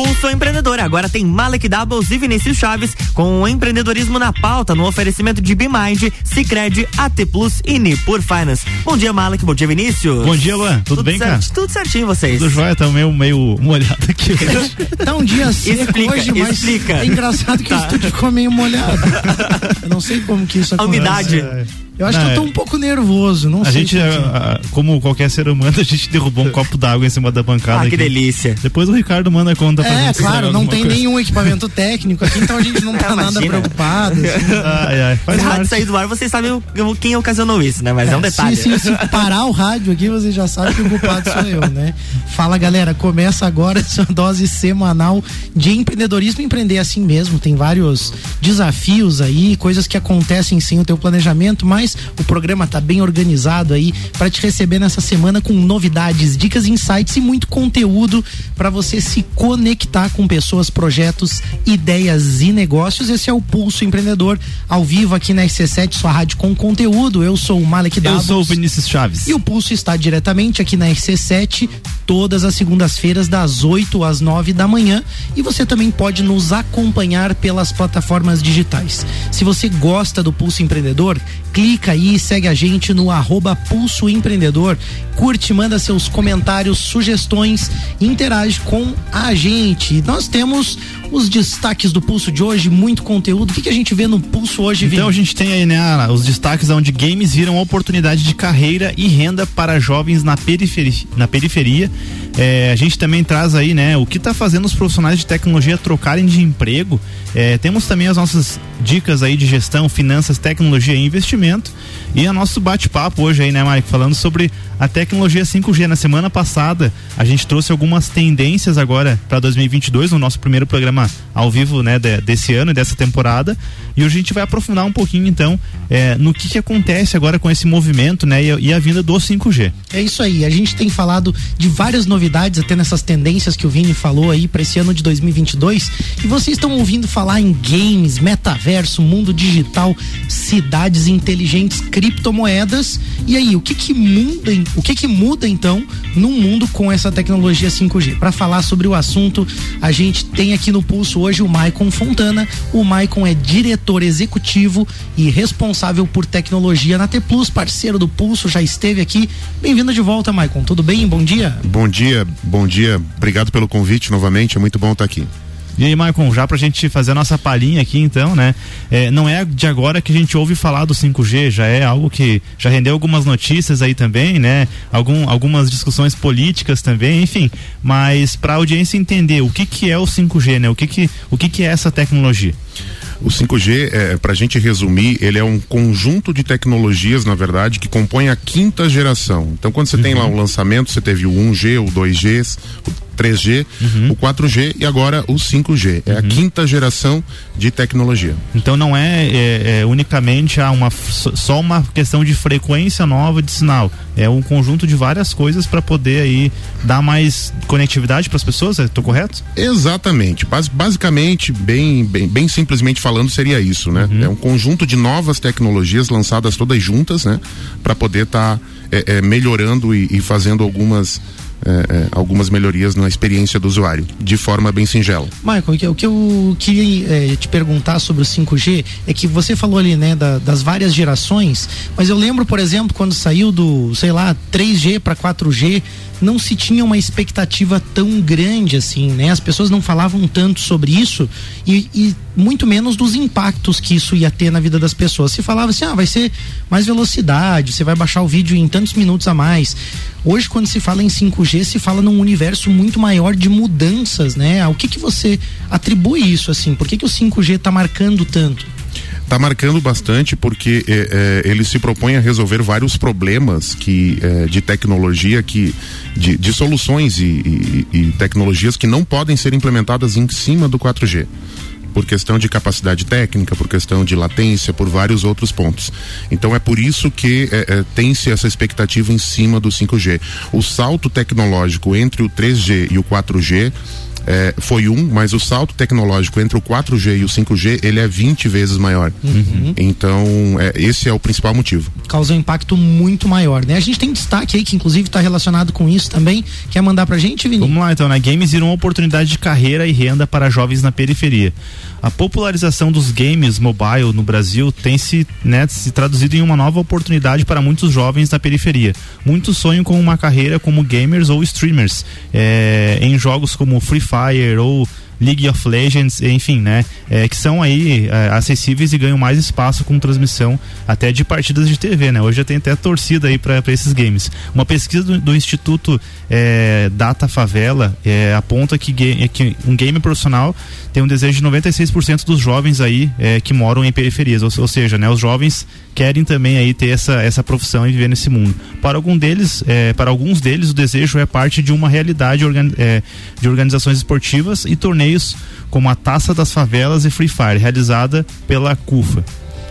Pulso Empreendedor. Agora tem Malek Doubles e Vinícius Chaves com o empreendedorismo na pauta no oferecimento de BeMind, Cicred, AT Plus e Nipur Finance. Bom dia, Malek. Bom dia, Vinícius. Bom dia, Luan. Tudo, Tudo bem, cara? Tudo certinho, vocês. Tudo jóia, tá meio, meio molhado aqui tá um dia seco explica, hoje, mas explica. é engraçado que tá. o estúdio ficou meio molhado. Eu não sei como que isso acontece. A umidade. É. Eu acho não, que eu tô é. um pouco nervoso, não a sei. Gente, a, a, como qualquer ser humano, a gente derrubou um copo d'água em cima da bancada. Ah, que aqui. delícia. Depois o Ricardo manda conta pra é, gente. É, claro, não tem coisa. nenhum equipamento técnico aqui, então a gente não tá nada preocupado. Assim. Ai, ai, faz Se rádio sair do ar, vocês sabem quem ocasionou isso, né? Mas é, é um detalhe. Se, se, se, parar o rádio aqui, você já sabe que o culpado sou eu, né? Fala, galera, começa agora essa dose semanal de empreendedorismo. Empreender assim mesmo, tem vários desafios aí, coisas que acontecem sem o teu planejamento, mas o programa tá bem organizado aí para te receber nessa semana com novidades, dicas, insights e muito conteúdo para você se conectar com pessoas, projetos, ideias e negócios. Esse é o Pulso Empreendedor ao vivo aqui na RC7, sua rádio com conteúdo. Eu sou o Malek Davos. Eu sou o Vinícius Chaves. E o Pulso está diretamente aqui na RC7 todas as segundas-feiras das 8 às 9 da manhã e você também pode nos acompanhar pelas plataformas digitais. Se você gosta do Pulso Empreendedor, clica aí, segue a gente no arroba Pulso Empreendedor, curte, manda seus comentários, sugestões, interage com a gente. Nós temos os destaques do Pulso de hoje, muito conteúdo. O que, que a gente vê no Pulso hoje, Então a gente tem aí, né, os destaques onde games viram oportunidade de carreira e renda para jovens na periferia. Na periferia. É, a gente também traz aí, né, o que está fazendo os profissionais de tecnologia trocarem de emprego. É, temos também as nossas dicas aí de gestão, finanças, tecnologia e investimento. E o nosso bate-papo hoje aí, né, Mike, falando sobre a tecnologia 5G. Na semana passada, a gente trouxe algumas tendências agora para 2022 no nosso primeiro programa ao vivo, né, de, desse ano e dessa temporada. E hoje a gente vai aprofundar um pouquinho, então, é, no que, que acontece agora com esse movimento, né, e, e a vinda do 5G. É isso aí. A gente tem falado de várias novidades, até nessas tendências que o Vini falou aí para esse ano de 2022. E vocês estão ouvindo falar em games, metaverso, mundo digital, cidades inteligentes, criptomoedas. E aí, o que que muda, o que que muda então num mundo com essa tecnologia 5G? Para falar sobre o assunto, a gente tem aqui no pulso hoje o Maicon Fontana. O Maicon é diretor executivo e responsável por tecnologia na T Plus, parceiro do Pulso, já esteve aqui. Bem-vindo de volta, Maicon. Tudo bem? Bom dia. Bom dia, bom dia. Obrigado pelo convite novamente. É muito bom estar aqui. E aí, Maicon, já pra gente fazer a nossa palhinha aqui, então, né? É, não é de agora que a gente ouve falar do 5G, já é algo que já rendeu algumas notícias aí também, né? Algum, algumas discussões políticas também, enfim. Mas pra audiência entender o que que é o 5G, né? O que que, o que que é essa tecnologia? O 5G, é, para a gente resumir, ele é um conjunto de tecnologias, na verdade, que compõe a quinta geração. Então, quando você uhum. tem lá o lançamento, você teve o 1G, o 2G, o 3G, uhum. o 4G e agora o 5G. É uhum. a quinta geração de tecnologia. Então não é, é, é unicamente ah, uma, só uma questão de frequência nova de sinal. É um conjunto de várias coisas para poder aí dar mais conectividade para as pessoas. Estou correto? Exatamente. Bas, basicamente, bem, bem, bem simplesmente falando, seria isso, né? Uhum. É um conjunto de novas tecnologias lançadas todas juntas, né? Para poder estar tá, é, é, melhorando e, e fazendo algumas é, é, algumas melhorias na experiência do usuário, de forma bem singela. Michael, o que eu queria é, te perguntar sobre o 5G é que você falou ali, né, da, das várias gerações, mas eu lembro, por exemplo, quando saiu do, sei lá, 3G para 4G, não se tinha uma expectativa tão grande assim, né? As pessoas não falavam tanto sobre isso e, e, muito menos dos impactos que isso ia ter na vida das pessoas. Se falava assim, ah, vai ser mais velocidade, você vai baixar o vídeo em tantos minutos a mais. Hoje, quando se fala em 5G, se fala num universo muito maior de mudanças, né? O que que você atribui isso assim? Por que que o 5G está marcando tanto? Está marcando bastante porque é, é, ele se propõe a resolver vários problemas que é, de tecnologia que de, de soluções e, e, e, tecnologias que não podem ser implementadas em cima do 4G por questão de capacidade técnica, por questão de latência, por vários outros pontos. Então é por isso que é, é, tem-se essa expectativa em cima do 5G. O salto tecnológico entre o 3G e o 4G é, foi um, mas o salto tecnológico entre o 4G e o 5G ele é 20 vezes maior. Uhum. Então, é, esse é o principal motivo. Causa um impacto muito maior, né? A gente tem destaque aí que inclusive está relacionado com isso também. Quer mandar pra gente, Vini? Vamos lá então, né? Games viram uma oportunidade de carreira e renda para jovens na periferia. A popularização dos games mobile no Brasil tem se, né, se traduzido em uma nova oportunidade para muitos jovens na periferia. Muitos sonham com uma carreira como gamers ou streamers é, em jogos como Free Fire ou League of Legends, enfim, né? É, que são aí é, acessíveis e ganham mais espaço com transmissão até de partidas de TV, né? Hoje já tem até torcida aí para esses games. Uma pesquisa do, do Instituto é, Data Favela é, aponta que, que, um game profissional tem um desejo de 96% dos jovens aí é, que moram em periferias, ou, ou, seja, né? Os jovens querem também aí ter essa, essa profissão e viver nesse mundo. Para algum deles, é, para alguns deles, o desejo é parte de uma realidade organ, de organizações esportivas e torneios torneios como a Taça das Favelas e Free Fire, realizada pela CUFA.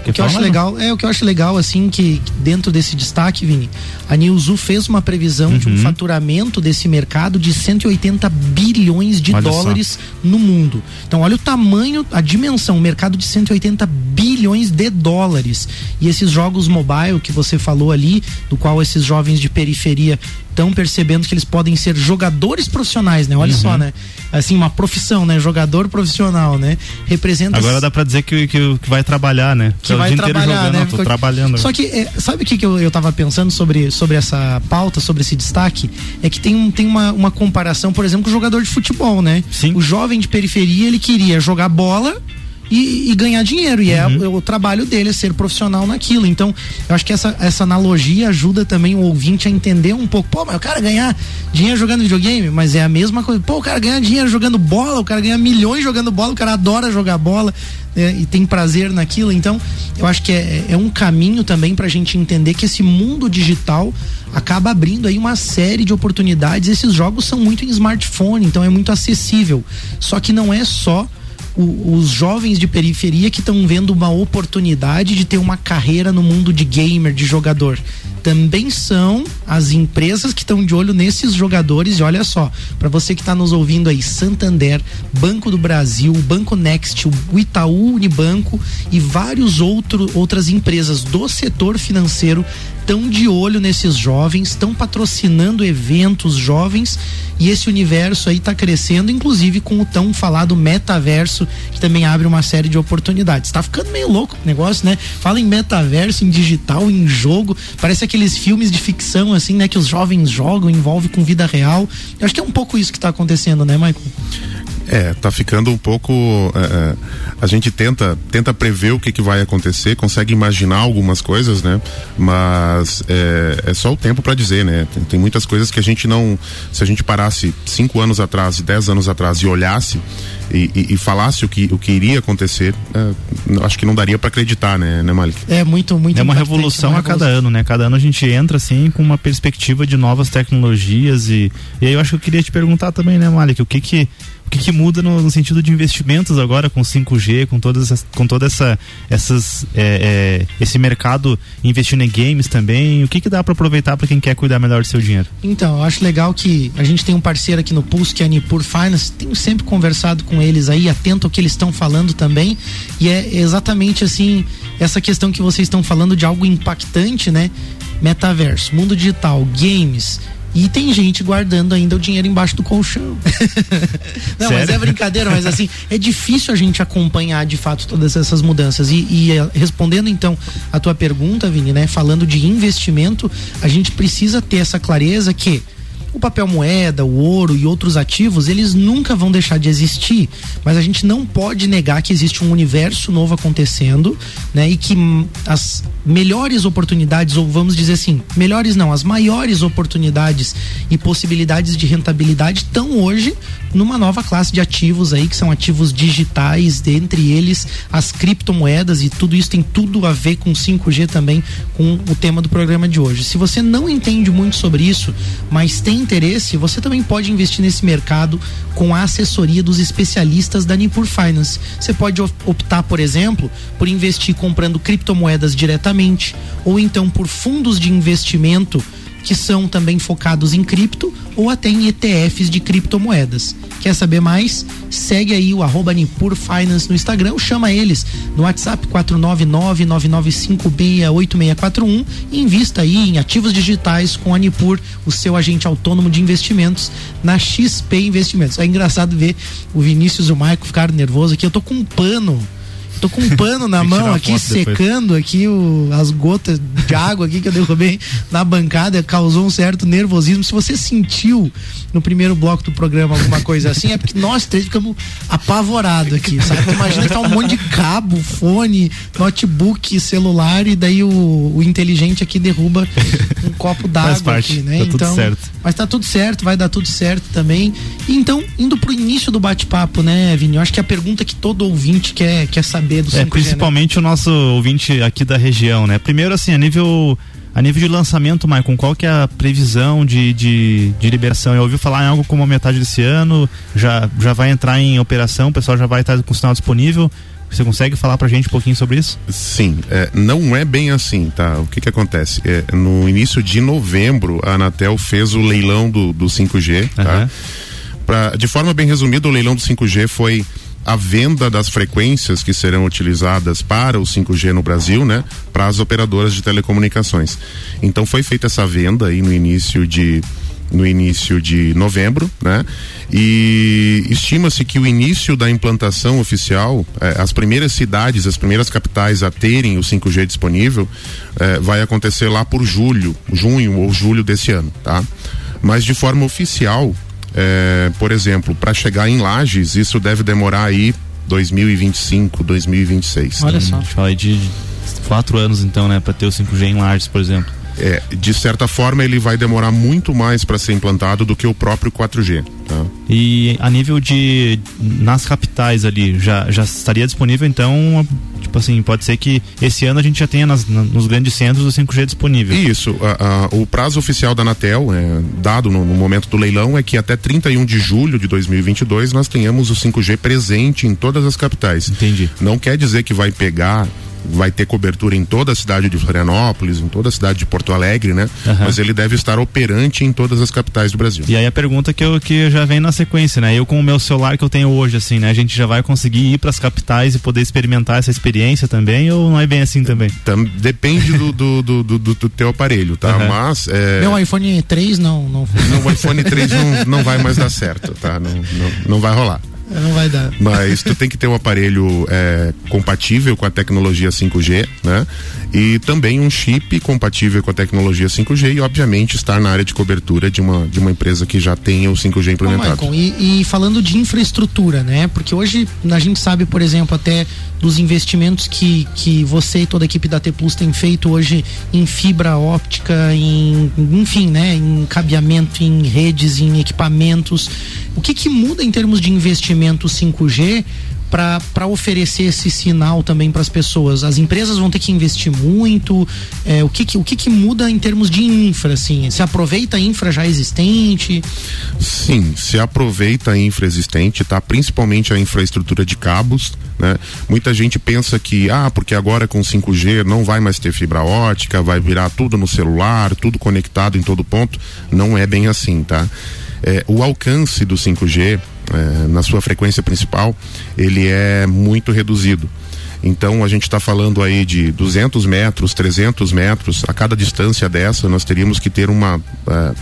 O que eu acho legal, é o que eu acho legal assim que dentro desse destaque, Vini, a Newzoo fez uma previsão uhum. de um uhum. faturamento desse mercado de 180 bilhões de olha dólares só. no mundo. Então, olha o tamanho, a dimensão, o mercado de 180 bilhões de dólares. E esses jogos mobile que você falou ali, do qual esses jovens de periferia estão percebendo que eles podem ser jogadores profissionais, né? Olha uhum. só, né? Assim, uma profissão, né? Jogador profissional, né? Representa. Agora dá pra dizer que, que, que vai trabalhar, né? Que vai trabalhar, jogando, né? Não, tô trabalhando. Só que, é, sabe o que, que eu, eu tava pensando sobre, sobre essa pauta, sobre esse destaque? É que tem, tem uma, uma comparação, por exemplo, com o jogador de futebol, né? Sim. O jovem de periferia, ele queria jogar bola e, e ganhar dinheiro. E é uhum. é o, o, trabalho dele é ser profissional naquilo. Então, eu acho que essa, essa analogia ajuda também o ouvinte a entender um pouco. Pô, mas o cara ganhar dinheiro jogando videogame, mas é a mesma coisa. Pô, o cara ganhar dinheiro jogando bola, o cara ganha milhões jogando bola, o cara adora jogar bola é, e tem prazer naquilo. Então, eu acho que é, é um caminho também para a gente entender que esse mundo digital acaba abrindo aí uma série de oportunidades. Esses jogos são muito em smartphone, então é muito acessível. Só que não é só o, os jovens de periferia que estão vendo uma oportunidade de ter uma carreira no mundo de gamer, de jogador. Também são as empresas que estão de olho nesses jogadores. E olha só, para você que está nos ouvindo aí, Santander, Banco do Brasil, Banco Next, o Itaú Unibanco e vários outras empresas do setor financeiro estão de olho nesses jovens, estão patrocinando eventos jovens e esse universo aí está crescendo, inclusive com o tão falado metaverso, que também abre uma série de oportunidades. Está ficando meio louco o negócio, né? Fala em metaverso, em digital, em jogo, parece aqueles filmes de ficção assim, né, que os jovens jogam, envolve com vida real. Eu acho que é um pouco isso que está acontecendo, né, Michael? É, tá ficando um pouco. É, é, a gente tenta, tenta prever o que, que vai acontecer, consegue imaginar algumas coisas, né? Mas é, é só o tempo para dizer, né? Tem, tem, muitas coisas que a gente não. Se a gente parasse cinco anos atrás, dez anos atrás e olhasse e, e, e falasse o que, o que iria acontecer, é, acho que não daria para acreditar, né, né, Malik? É muito, muito É uma revolução uma a cada ano, né? Cada ano a gente entra assim com uma perspectiva de novas tecnologias e, e aí eu acho que eu queria te perguntar também, né, Malik, o que que o que, que muda no, no, sentido de investimentos agora com 5G, com todas com toda essa essas é, é, esse mercado investindo em games também, o que que dá para aproveitar para quem quer cuidar melhor do seu dinheiro? Então, eu acho legal que a gente tem um parceiro aqui no Pulse que é a Nipur Finance, tenho sempre conversado com eles aí, atento ao que eles estão falando também, e é exatamente assim, essa questão que vocês estão falando de algo impactante, né? Metaverso, mundo digital, games, e tem gente guardando ainda o dinheiro embaixo do colchão. Não, Sério? mas é brincadeira, mas assim, é difícil a gente acompanhar de fato todas essas mudanças. E, e eh, respondendo então a tua pergunta, Vini, né? Falando de investimento, a gente precisa ter essa clareza que o papel moeda, o ouro e outros ativos, eles nunca vão deixar de existir, mas a gente não pode negar que existe um universo novo acontecendo, né? E que as melhores oportunidades, ou vamos dizer assim, melhores não, as maiores oportunidades e possibilidades de rentabilidade estão hoje numa nova classe de ativos aí, que são ativos digitais, dentre eles as criptomoedas e tudo isso tem tudo a ver com 5G também, com o tema do programa de hoje. Se você não entende muito sobre isso, mas tem interesse, você também pode investir nesse mercado com a assessoria dos especialistas da Nipur Finance. Você pode optar, por exemplo, por investir comprando criptomoedas diretamente ou então por fundos de investimento que são também focados em cripto ou até em ETFs de criptomoedas. Quer saber mais? Segue aí o arroba Nipur Finance no Instagram chama eles no WhatsApp 499-9956-8641 e invista aí em ativos digitais com a Nipur, o seu agente autônomo de investimentos na XP Investimentos. É engraçado ver o Vinícius e o Maico ficaram nervosos aqui. Eu tô com um pano Tô com um pano na mão aqui, secando depois. aqui o, as gotas de água aqui que eu derrubei na bancada, causou um certo nervosismo. Se você sentiu no primeiro bloco do programa alguma coisa assim, é porque nós três ficamos apavorados aqui, sabe? Imagina que tá um monte de cabo, fone, notebook, celular e daí o, o inteligente aqui derruba um copo d'água aqui, né? Tá então, certo. mas tá tudo certo, vai dar tudo certo também. Então, indo pro início do bate-papo, né, Vini? Eu acho que a pergunta que todo ouvinte quer, quer saber saber do 5G. É, principalmente né? o nosso ouvinte aqui da região, né? Primeiro, assim, a nível. A nível de lançamento, Maicon, qual que é a previsão de, de, de liberação? Eu ouvi falar em algo como a metade desse ano, já, já vai entrar em operação, o pessoal já vai estar com o sinal disponível. Você consegue falar pra gente um pouquinho sobre isso? Sim, é, não é bem assim, tá? O que que acontece? É, no início de novembro, a Anatel fez o leilão do, do 5G, uhum. tá? Pra, de forma bem resumida, o leilão do 5G foi a venda das frequências que serão utilizadas para o 5G no Brasil, né, para as operadoras de telecomunicações. Então foi feita essa venda aí no início de no início de novembro, né? E estima-se que o início da implantação oficial, eh, as primeiras cidades, as primeiras capitais a terem o 5G disponível, eh, vai acontecer lá por julho, junho ou julho desse ano, tá? Mas de forma oficial, é, por exemplo, para chegar em Lages, isso deve demorar aí 2025, 2026. Olha só. Fala de quatro anos então, né, para ter o 5G em Lages, por exemplo. É, de certa forma ele vai demorar muito mais para ser implantado do que o próprio 4G. Tá? E a nível de nas capitais ali já já estaria disponível então Tipo assim, pode ser que esse ano a gente já tenha nas, nos grandes centros o 5G disponível. Isso. A, a, o prazo oficial da Anatel, é, dado no, no, momento do leilão, é que até 31 de julho de 2022 nós tenhamos o 5G presente em todas as capitais. Entendi. Não quer dizer que vai pegar vai ter cobertura em toda a cidade de Florianópolis, em toda a cidade de Porto Alegre, né? Uhum. Mas ele deve estar operante em todas as capitais do Brasil. E aí a pergunta que eu que já vem na sequência, né? Eu com o meu celular que eu tenho hoje, assim, né? A gente já vai conseguir ir para as capitais e poder experimentar essa experiência também ou não é bem assim também? Tam, depende do, do, do, do, do teu aparelho, tá? Uhum. Mas é... meu iPhone 3 não não. Não, o iPhone 3 não, não vai mais dar certo, tá? Não, não, não vai rolar. Não vai dar. Mas tu tem que ter um aparelho é, compatível com a tecnologia 5G, né? E também um chip compatível com a tecnologia 5G e, obviamente, estar na área de cobertura de uma, de uma empresa que já tenha o 5G implementado. Ô, e, e falando de infraestrutura, né? Porque hoje a gente sabe, por exemplo, até dos investimentos que, que você e toda a equipe da T Plus tem feito hoje em fibra óptica, em, enfim, né? Em cabeamento, em redes, em equipamentos. O que, que muda em termos de investimento 5G para oferecer esse sinal também para as pessoas? As empresas vão ter que investir muito? É, o que, que, o que, que muda em termos de infra? Assim? Se aproveita a infra já existente? Sim, se aproveita a infra existente, tá? Principalmente a infraestrutura de cabos. Né? Muita gente pensa que, ah, porque agora com 5G não vai mais ter fibra ótica, vai virar tudo no celular, tudo conectado em todo ponto. Não é bem assim, tá? É, o alcance do 5G é, na sua frequência principal ele é muito reduzido. Então a gente está falando aí de 200 metros, 300 metros. A cada distância dessa, nós teríamos que ter uma, uh,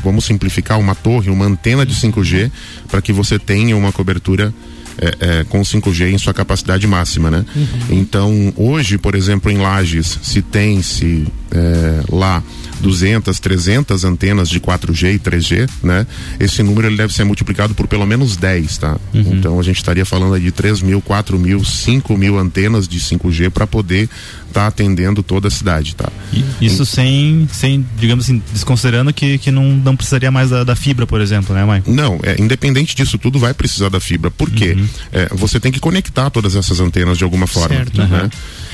vamos simplificar, uma torre, uma antena de 5G para que você tenha uma cobertura é, é, com 5G em sua capacidade máxima, né? Uhum. Então, hoje, por exemplo, em Lages, se tem se é, lá 200, 300 antenas de 4G e 3G, né? Esse número ele deve ser multiplicado por pelo menos 10, tá? Uhum. Então a gente estaria falando aí de 3 mil, 4 mil, 5 mil antenas de 5G para poder estar tá atendendo toda a cidade, tá? E isso sem, sem, digamos assim, desconsiderando que, que não, não precisaria mais da, da fibra, por exemplo, né, mãe? Não, é, independente disso tudo, vai precisar da fibra. Por quê? Uhum. É, você tem que conectar todas essas antenas de alguma forma, certo, né? Uhum.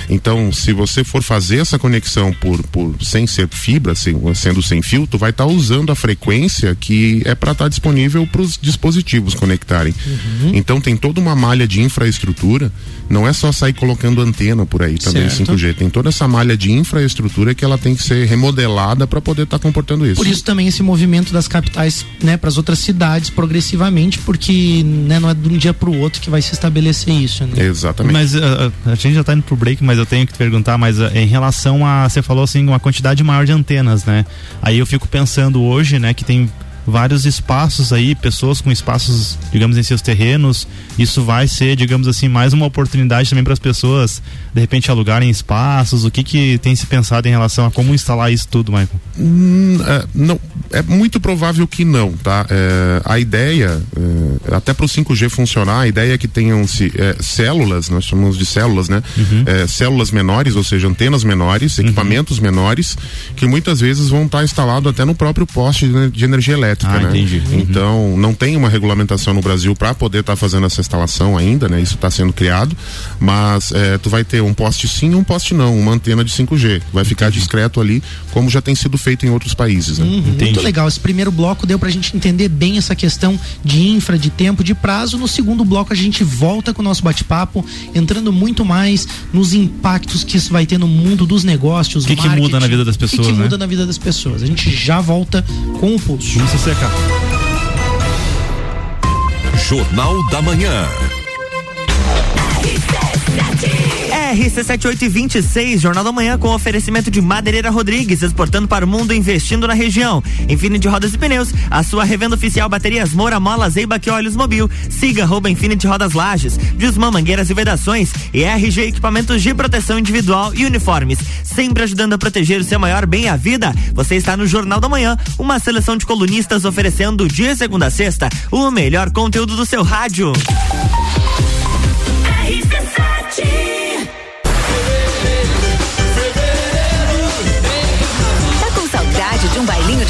Então, se você for fazer essa conexão por, por sem ser fibra, sem, sendo sem fio, tu vai estar tá usando a frequência que é para estar tá disponível para os dispositivos conectarem. Uhum. Então tem toda uma malha de infraestrutura, não é só sair colocando antena por aí também certo. 5G, tem toda essa malha de infraestrutura que ela tem que ser remodelada para poder estar tá comportando isso. Por isso também esse movimento das capitais, né, para as outras cidades progressivamente, porque né, não é de um dia para o outro que vai se estabelecer isso. Né? Exatamente. Mas uh, a gente já está indo pro break, mas eu tenho que te perguntar, mas uh, em relação a você falou assim uma quantidade maior de antenas, né? Aí eu fico pensando hoje, né, que tem vários espaços aí, pessoas com espaços, digamos, em seus terrenos. Isso vai ser, digamos assim, mais uma oportunidade também para as pessoas, de repente, alugarem espaços. O que que tem se pensado em relação a como instalar isso tudo, Michael? Hum, é, não, é muito provável que não, tá? É, a ideia, é, até para o 5G funcionar, a ideia é que tenham se, é, células, nós chamamos de células, né? Uhum. É, células menores, ou seja, antenas menores, uhum. equipamentos uhum. menores, que muitas vezes vão estar tá instalados até no próprio poste de, energia elétrica elétrica, ah, né? Entendi. Uhum. Então, não tem uma regulamentação no Brasil para poder estar tá fazendo essa instalação ainda, né? Isso está sendo criado, mas é, tu vai ter um poste sim e um poste não, uma antena de 5G. Vai ficar entendi. discreto ali, como já tem sido feito em outros países, né? Uhum, muito legal. Esse primeiro bloco deu para a gente entender bem essa questão de infra, de tempo, de prazo. No segundo bloco a gente volta com o nosso bate-papo, entrando muito mais nos impactos que isso vai ter no mundo dos negócios, o que, que muda na vida das pessoas, O que, que né? muda na vida das pessoas. A gente já volta com o pulso. Vamos secar. Jornal da Manhã. RC7826, Jornal da Manhã com oferecimento de Madeireira Rodrigues, exportando para o mundo, investindo na região. Infinity Rodas e Pneus, a sua revenda oficial baterias Moura, Mola, Zeiba e Olhos Mobil. Siga arroba Infinity Rodas Lages, Desmã Mangueiras e Vedações e RG Equipamentos de Proteção Individual e Uniformes. Sempre ajudando a proteger o seu maior bem, a vida. Você está no Jornal da Manhã, uma seleção de colunistas oferecendo de segunda a sexta o melhor conteúdo do seu rádio.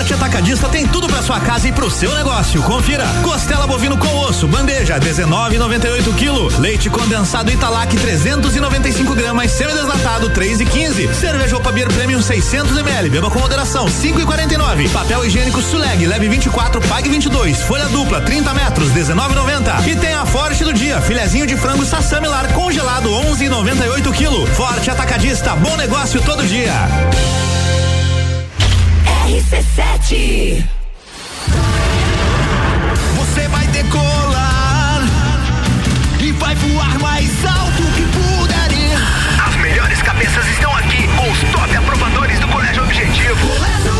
Forte Atacadista tem tudo para sua casa e pro seu negócio. Confira: costela bovino com osso, bandeja 19,98 kg, leite condensado Italac 395 gramas, semi-desnatado 3,15, cerveja Opa Beer Premium 600 ml, beba com moderação 5,49, papel higiênico Suleg leve 24, pague 22, folha dupla 30 metros 19,90 e tem a Forte do dia, filezinho de frango sassamilar congelado 11,98 kg. Forte Atacadista, bom negócio todo dia. RC7. Você vai decolar e vai voar mais alto que puder. As melhores cabeças estão aqui com os top aprovadores do Colégio Objetivo. Colégio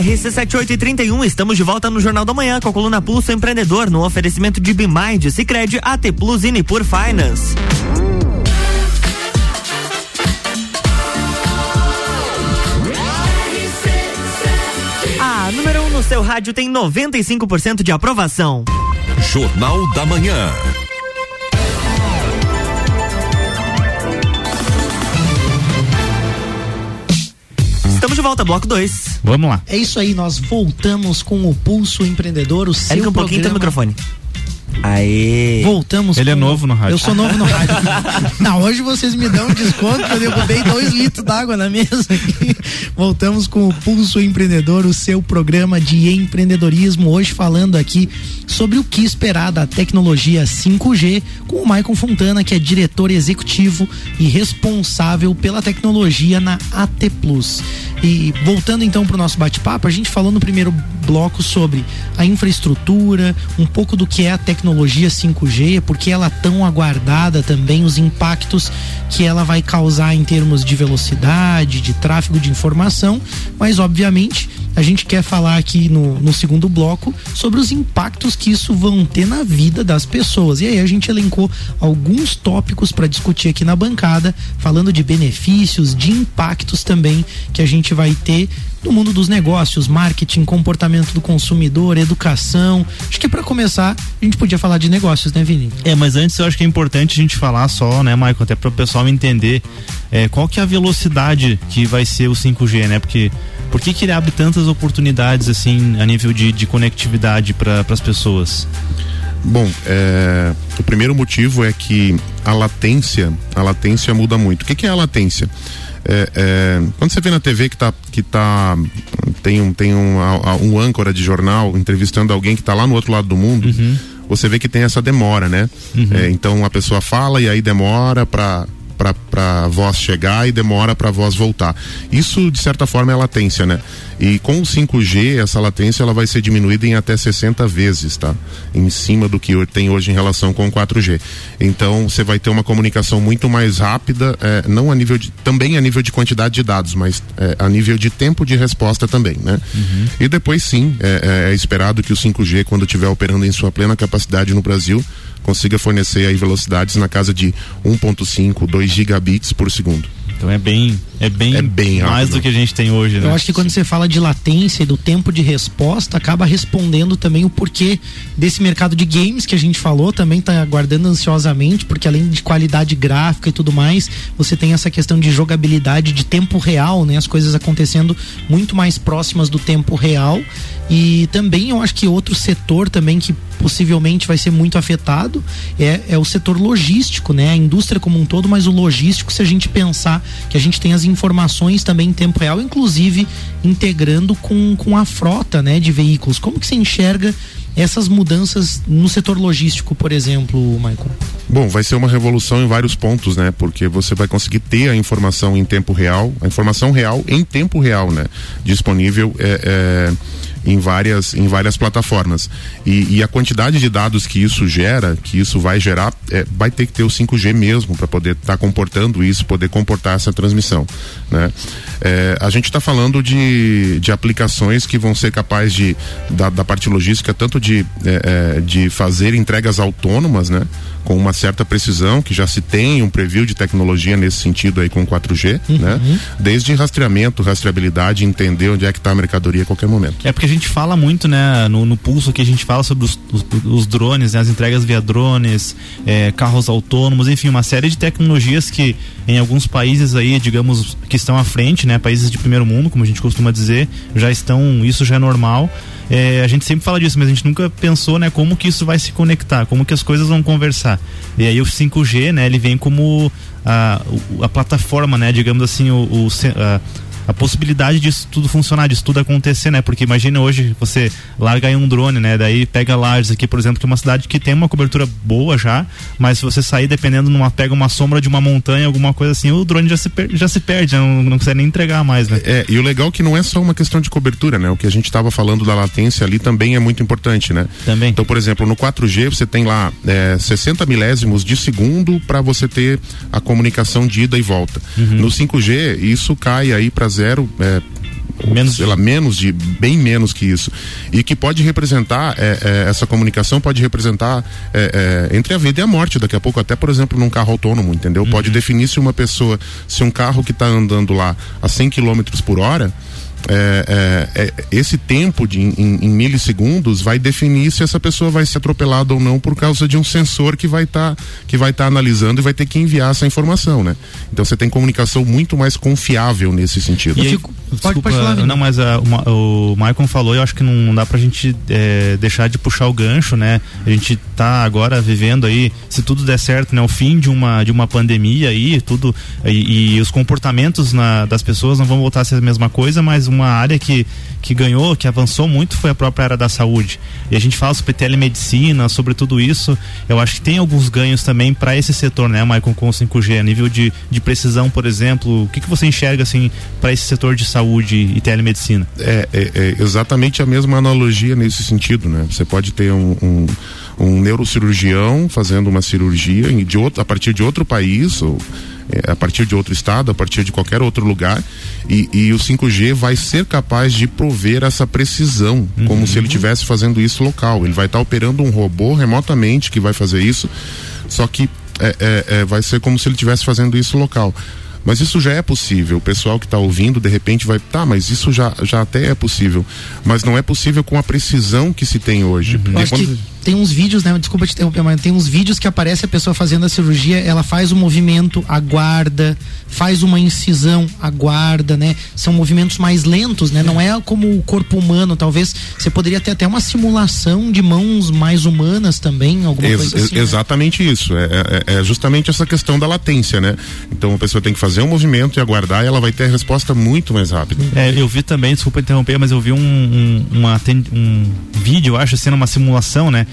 RC7831, estamos de volta no Jornal da Manhã com a coluna Pulso Empreendedor no oferecimento de Bimind, Cicred, AT Plus e Nipur Finance. A número 1 um no seu rádio tem 95% de aprovação. Jornal da Manhã. Estamos de volta, bloco 2. Vamos lá. É isso aí, nós voltamos com o Pulso Empreendedor, o seu Ergue um pouquinho teu programa. microfone. Aê. Voltamos. Ele é com- novo no rádio. Eu sou novo no rádio. Não, hoje vocês me dão um desconto que eu derrubei dois litros d'água na mesa aqui. Voltamos com o Pulso Empreendedor, o seu programa de empreendedorismo. Hoje falando aqui sobre o que esperar da tecnologia 5G com o Maicon Fontana, que é diretor executivo e responsável pela tecnologia na AT Plus. E voltando então para o nosso bate-papo, a gente falou no primeiro bloco sobre a infraestrutura, um pouco do que é a tecnologia 5G, porque ela é tão aguardada também, os impactos que ela vai causar em termos de velocidade, de tráfego de informação, mas obviamente a gente quer falar aqui no, no segundo bloco sobre os impactos que isso vão ter na vida das pessoas. E aí a gente elencou alguns tópicos para discutir aqui na bancada, falando de benefícios, de impactos também que a gente vai ter no mundo dos negócios, marketing, comportamento do consumidor, educação. Acho que para começar, a gente podia falar de negócios, né, Vini? É, mas antes eu acho que é importante a gente falar só, né, Michael, até para o pessoal entender é, qual que é a velocidade que vai ser o 5G, né? Porque por que, que ele abre tantas oportunidades assim a nível de, de conectividade para as pessoas? Bom, é, o primeiro motivo é que a latência, a latência muda muito. O que, que é a latência? É, é, quando você vê na TV que tá, que tá tem um tem um, um âncora de jornal entrevistando alguém que está lá no outro lado do mundo, você vê que tem essa demora, né? É, então a pessoa fala e aí demora para para a voz chegar e demora para a voz voltar. Isso de certa forma é latência, né? E com o 5G essa latência ela vai ser diminuída em até 60 vezes, tá? Em cima do que tem hoje em relação com o 4G. Então você vai ter uma comunicação muito mais rápida, eh, não a nível de também a nível de quantidade de dados, mas eh, a nível de tempo de resposta também, né? E depois sim é, é- é esperado que o 5G quando estiver operando em sua plena capacidade no Brasil consiga fornecer aí velocidades na casa de 1.5, 2 gigabits por segundo. Então é bem é bem, É bem mais rápido. do que a gente tem hoje, né? Eu acho que quando você fala de latência e do tempo de resposta, acaba respondendo também o porquê desse mercado de games que a gente falou, também tá aguardando ansiosamente, porque além de qualidade gráfica e tudo mais, você tem essa questão de jogabilidade de tempo real, né? As coisas acontecendo muito mais próximas do tempo real. E também eu acho que outro setor também que possivelmente vai ser muito afetado é, é o setor logístico, né? A indústria como um todo, mas o logístico, se a gente pensar que a gente tem as informações também em tempo real, inclusive integrando com, com a frota, né, de veículos. Como que você enxerga essas mudanças no setor logístico, por exemplo, Michael? Bom, vai ser uma revolução em vários pontos, né? Porque você vai conseguir ter a informação em tempo real, a informação real em tempo real, né? Disponível é, é, em várias em várias plataformas. E, e a quantidade de dados que isso gera, que isso vai gerar, é, vai ter que ter o 5G mesmo para poder estar comportando isso, poder comportar essa transmissão, né? É, a gente está falando de, de aplicações que vão ser capazes de da, da parte logística tanto de é, é, de fazer entregas autônomas, né? Com uma certa precisão, que já se tem um preview de tecnologia nesse sentido aí com 4G, né? Desde rastreamento, rastreabilidade, entender onde é que está a mercadoria a qualquer momento. É porque a gente fala muito, né, no, no pulso aqui a gente fala sobre os, os, os drones, né, as entregas via drones, é, carros autônomos, enfim, uma série de tecnologias que em alguns países aí, digamos, que estão à frente, né, países de primeiro mundo, como a gente costuma dizer, já estão, isso já é normal. É, a gente sempre fala disso, mas a gente nunca pensou, né, como que isso vai se conectar, como que as coisas vão conversar. E aí o 5G, né, ele vem como a, a plataforma, né, digamos assim, o, o a, a possibilidade disso tudo funcionar, disso tudo acontecer, né? Porque imagina hoje você larga aí um drone, né? Daí pega Lages aqui, por exemplo, que é uma cidade que tem uma cobertura boa já, mas se você sair dependendo numa pega uma sombra de uma montanha, alguma coisa assim, o drone já se, per- já se perde, não, não consegue nem entregar mais, né? É, e o legal é que não é só uma questão de cobertura, né? O que a gente estava falando da latência ali também é muito importante, né? Também. Então, por exemplo, no 4G você tem lá é, 60 milésimos de segundo para você ter a comunicação de ida e volta. No 5G, isso cai aí para zero. É, Menos sei lá, menos de bem menos que isso e que pode representar é, é, essa comunicação pode representar é, é, entre a vida e a morte daqui a pouco até por exemplo num carro autônomo entendeu pode definir se uma pessoa se um carro que está andando lá a 100 km por hora é, é, é, esse tempo de, em, em milissegundos vai definir se essa pessoa vai ser atropelada ou não por causa de um sensor que vai estar que vai estar analisando e vai ter que enviar essa informação, né? Então você tem comunicação muito mais confiável nesse sentido. E aí, desculpa, não, mas a- o, Ma- o Maicon falou, eu acho que não, não dá pra gente é, deixar de puxar o gancho, né? A gente tá agora vivendo aí, se tudo der certo, né? O fim de uma, de uma pandemia aí, tudo, e, e os comportamentos na- das pessoas não vão voltar a ser a mesma coisa, mas uma área que, que ganhou, que avançou muito foi a própria área da saúde. E a gente fala sobre telemedicina, sobre tudo isso, eu acho que tem alguns ganhos também para esse setor, né, Maicon, com o 5G, a nível de, de precisão, por exemplo, o que, que você enxerga, assim, para esse setor de saúde e telemedicina? É, é- é exatamente a mesma analogia nesse sentido, né? Você pode ter um, um, um neurocirurgião fazendo uma cirurgia de outro, a partir de outro país ou a partir de outro estado, a partir de qualquer outro lugar e, e o 5G vai ser capaz de prover essa precisão, como se ele estivesse fazendo isso local. Ele vai estar operando um robô remotamente que vai fazer isso, só que é, é, é, vai ser como se ele estivesse fazendo isso local. Mas isso já é possível. O pessoal que está ouvindo, de repente, vai. Tá, mas isso já, já até é possível. Mas não é possível com a precisão que se tem hoje. Porque quando- que tem uns vídeos, né? Desculpa te interromper, mas tem uns vídeos que aparece a pessoa fazendo a cirurgia, ela faz o movimento, aguarda, faz uma incisão, aguarda, né? São movimentos mais lentos, né? Não é como o corpo humano, talvez você poderia ter até uma simulação de mãos mais humanas também, alguma Ex- coisa ex- assim. né? Exatamente isso. É, é- é justamente essa questão da latência, né? Então a pessoa tem que fazer um movimento e aguardar e ela vai ter a resposta muito mais rápida. É, eu vi também, desculpa interromper, mas eu vi um, um, uma um vídeo, eu acho, sendo uma simulação, né?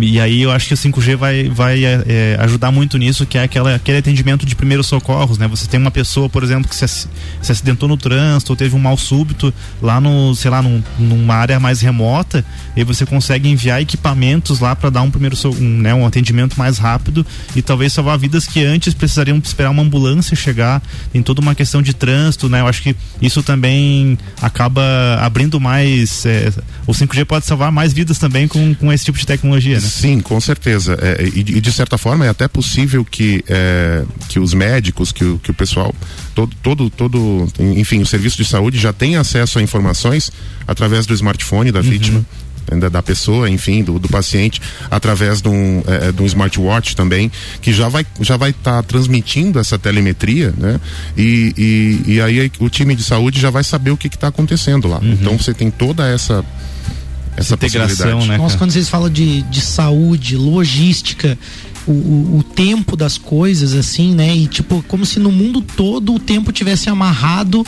E aí eu acho que o 5G vai, vai é, é, ajudar muito nisso, que é aquela, aquele atendimento de primeiros socorros, né? Você tem uma pessoa, por exemplo, que se, se acidentou no trânsito ou teve um mal súbito lá no, sei lá, num- numa área mais remota, e você consegue enviar equipamentos lá para dar um primeiro um, né, um atendimento mais rápido e talvez salvar vidas que antes precisariam esperar uma ambulância chegar. Tem toda uma questão de trânsito, né? Eu acho que isso também acaba abrindo mais. é, o 5G pode salvar mais vidas também com, com esse tipo de tecnologia, né? Sim, com certeza. É, e, de- e de certa forma é até possível que, é, que os médicos, que o, que o pessoal, todo, todo, todo, enfim, o serviço de saúde já tem acesso a informações através do smartphone da vítima. Da, da pessoa, enfim, do, do paciente, através de um, é, de um smartwatch também, que já vai já vai estar transmitindo essa telemetria, né? E, e, e aí o time de saúde já vai saber o que está acontecendo lá. Então você tem toda essa essa possibilidade. Nossa, quando vocês falam de, de saúde, logística, o, o, o tempo das coisas, assim, né? E tipo, como se no mundo todo o tempo tivesse amarrado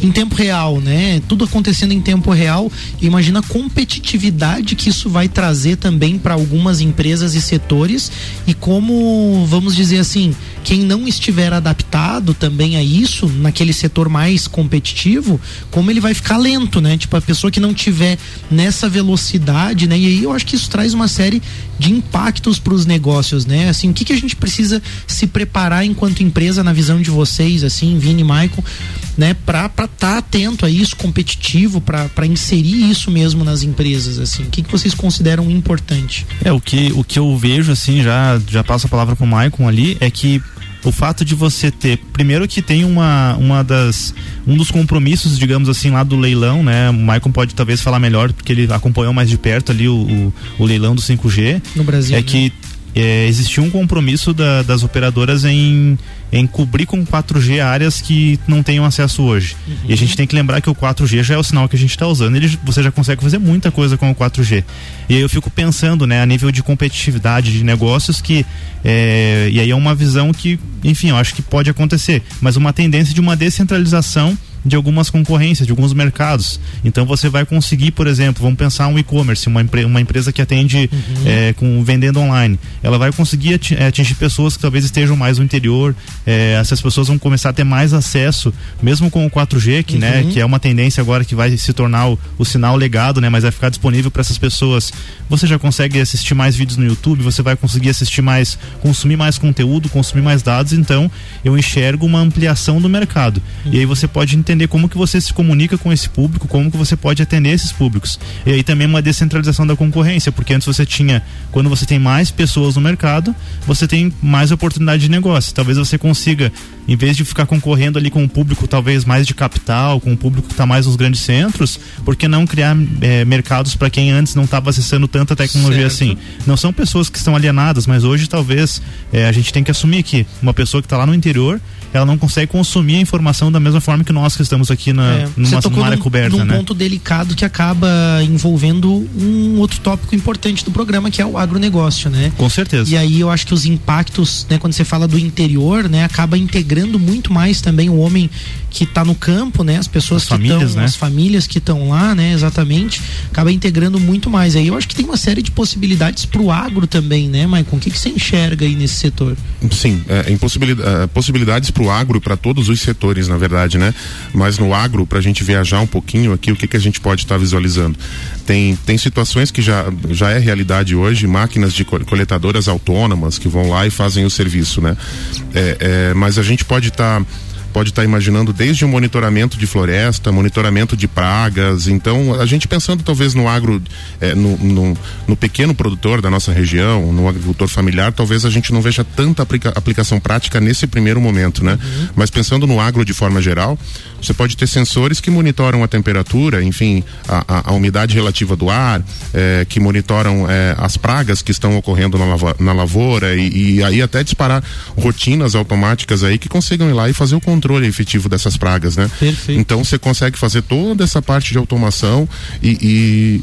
em tempo real, né? Tudo acontecendo em tempo real. Imagina a competitividade que isso vai trazer também para algumas empresas e setores e como, vamos dizer assim, quem não estiver adaptado também a isso, naquele setor mais competitivo, como ele vai ficar lento, né? Tipo, a pessoa que não tiver nessa velocidade, né? E aí eu acho que isso traz uma série de impactos para os negócios, né? Assim, o que, que a gente precisa se preparar enquanto empresa na visão de vocês, assim, Vini e Michael, né? Para estar tá atento a isso, competitivo, para inserir isso mesmo nas empresas, assim. O que, que vocês consideram importante? É, o que, o que eu vejo, assim, já, já passo a palavra pro Maicon ali, é que o fato de você ter, primeiro que tem uma, uma das, um dos compromissos, digamos assim, lá do leilão, né? O Maicon pode talvez falar melhor, porque ele acompanhou mais de perto ali o, o, o leilão do 5G. No Brasil. É né? que é, existiu um compromisso da- das operadoras em, em cobrir com 4G áreas que não tenham acesso hoje. E a gente tem que lembrar que o 4G já é o sinal que a gente está usando. Ele, você já consegue fazer muita coisa com o 4G. E aí eu fico pensando, né, a nível de competitividade de negócios que é, e aí é uma visão que, enfim, eu acho que pode acontecer, mas uma tendência de uma descentralização de algumas concorrências, de alguns mercados. Então você vai conseguir, por exemplo, vamos pensar um e-commerce, uma, empre- uma empresa que atende eh, com vendendo online. Ela vai conseguir eh, atingir pessoas que talvez estejam mais no interior. eh, essas pessoas vão começar a ter mais acesso, mesmo com o 4G, que, né, Uhum. que é uma tendência agora que vai se tornar o, o sinal legado, né, mas vai ficar disponível para essas pessoas. Você já consegue assistir mais vídeos no YouTube, você vai conseguir assistir mais, consumir mais conteúdo, consumir mais dados. Então eu enxergo uma ampliação do mercado. E aí você pode entender como que você se comunica com esse público, como que você pode atender esses públicos. E aí também uma descentralização da concorrência, porque antes você tinha, quando você tem mais pessoas no mercado, você tem mais oportunidade de negócio. Talvez você consiga, em vez de ficar concorrendo ali com um público talvez mais de capital, com um público que está mais nos grandes centros, por que não criar eh, mercados para quem antes não estava acessando tanta tecnologia Certo. assim? Não são pessoas que estão alienadas, mas hoje talvez eh, a gente tem que assumir que uma pessoa que está lá no interior, ela não consegue consumir a informação da mesma forma que nós que estamos aqui na, É, numa, você tocou numa área num, coberta, num né? ponto delicado que acaba envolvendo um outro tópico importante do programa, que é o agronegócio, né? Com certeza. E aí eu acho que os impactos, né, quando você fala do interior, né, acaba integrando muito mais também o homem que está no campo, né, as pessoas As que famílias, estão, né? as famílias que estão lá, né, exatamente, acaba integrando muito mais. Aí eu acho que tem uma série de possibilidades para o agro também, né, Maicon? O que, que você enxerga aí nesse setor? Sim, é, eh, possibilidades para o agro, para todos os setores, na verdade, né? Mas no agro, para a gente viajar um pouquinho aqui, o que, que a gente pode estar visualizando? Tem, tem situações que já, já é realidade hoje, máquinas de col- coletadoras autônomas que vão lá e fazem o serviço, né? É, é, mas a gente pode estar pode estar imaginando desde o monitoramento de floresta, monitoramento de pragas. Então, a gente pensando talvez no agro, eh, no, no, no pequeno produtor da nossa região, no agricultor familiar, talvez a gente não veja tanta aplica- aplicação prática nesse primeiro momento, né? Mas pensando no agro de forma geral, você pode ter sensores que monitoram a temperatura, enfim, a, a- a umidade relativa do ar, eh, que monitoram eh, as pragas que estão ocorrendo na, lava- na lavoura e, e aí até disparar rotinas automáticas aí que consigam ir lá e fazer o controle efetivo dessas pragas, né? Perfeito. Então você consegue fazer toda essa parte de automação e,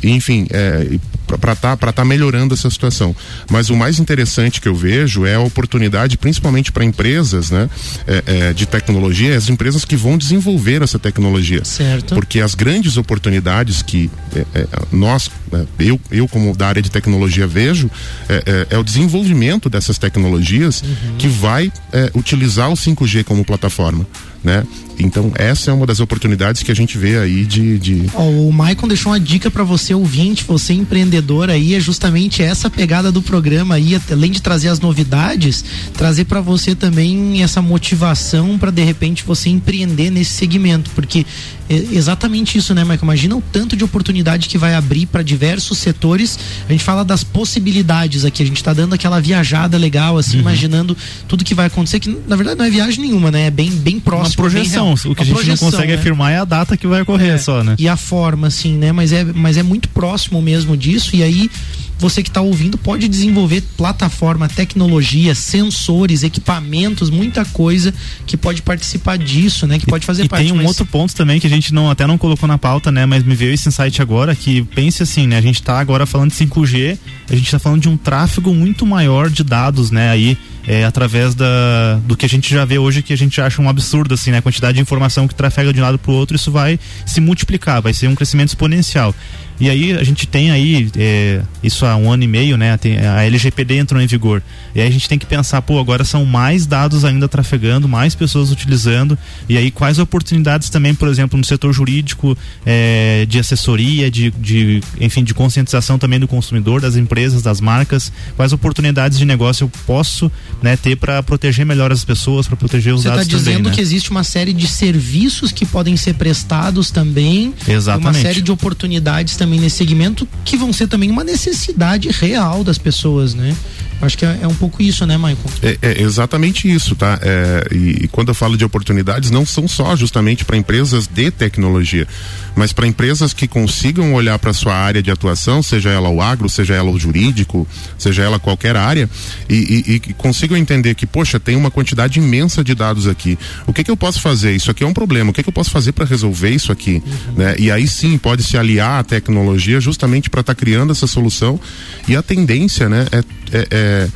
e- e, enfim, é, para estar para tá melhorando essa situação. Mas o mais interessante que eu vejo é a oportunidade, principalmente para empresas, né, é, é, de tecnologia, as empresas que vão desenvolver essa tecnologia. Certo. Porque as grandes oportunidades que é, é, nós, é, eu, eu como da área de tecnologia vejo, é, é- é o desenvolvimento dessas tecnologias que vai é, utilizar o 5G como plataforma, né? Então essa é uma das oportunidades que a gente vê aí de, de Ó, o Maicon deixou uma dica para você ouvinte, você empreendedor aí, é justamente essa pegada do programa aí, além de trazer as novidades, trazer para você também essa motivação para de repente você empreender nesse segmento, porque é exatamente isso, né, Maicon? Imagina o tanto de oportunidade que vai abrir para diversos setores. A gente fala das possibilidades aqui, a gente tá dando aquela viajada legal assim, imaginando tudo que vai acontecer que na verdade não é viagem nenhuma, né? É bem bem próximo, Uma projeção. O que a Uma gente projeção, não consegue né? afirmar é a data que vai ocorrer É, só, né? E a forma, assim, né? Mas é, mas é muito próximo mesmo disso. E aí, você que está ouvindo pode desenvolver plataforma, tecnologia, sensores, equipamentos, muita coisa que pode participar disso, né? Que pode fazer e parte. tem um mas- outro ponto também que a gente não até não colocou na pauta, né? Mas me veio esse insight agora que pense assim, né? A gente tá agora falando de 5G, a gente tá falando de um tráfego muito maior de dados, né? Aí é, através da, do que a gente já vê hoje, que a gente acha um absurdo, assim, né? A quantidade de informação que trafega de um lado para o outro, isso vai se multiplicar, vai ser um crescimento exponencial. E aí a gente tem aí, é, isso há um ano e meio, né? A LGPD entrou em vigor. E aí a gente tem que pensar, pô, agora são mais dados ainda trafegando, mais pessoas utilizando. E aí quais oportunidades também, por exemplo, no setor jurídico, é, de assessoria, de, de, enfim, de conscientização também do consumidor, das empresas, das marcas, quais oportunidades de negócio eu posso né, ter para proteger melhor as pessoas, para proteger os Você está dados também. dizendo né? que existe uma série de serviços que podem ser prestados também. Exatamente. Uma série de oportunidades também nesse segmento que vão ser também uma necessidade real das pessoas, né? Acho que é, é um pouco isso, né, Michael? É, é exatamente isso, tá? É, e, e quando eu falo de oportunidades, não são só justamente para empresas de tecnologia, mas para empresas que consigam olhar para sua área de atuação, seja ela o agro, seja ela o jurídico, seja ela qualquer área, e, e, e que consigam entender que, poxa, tem uma quantidade imensa de dados aqui. O que, que eu posso fazer? Isso aqui é um problema. O que, que eu posso fazer para resolver isso aqui? Né? E aí sim pode se aliar à tecnologia justamente para estar criando essa solução. E a tendência, né, é, é, é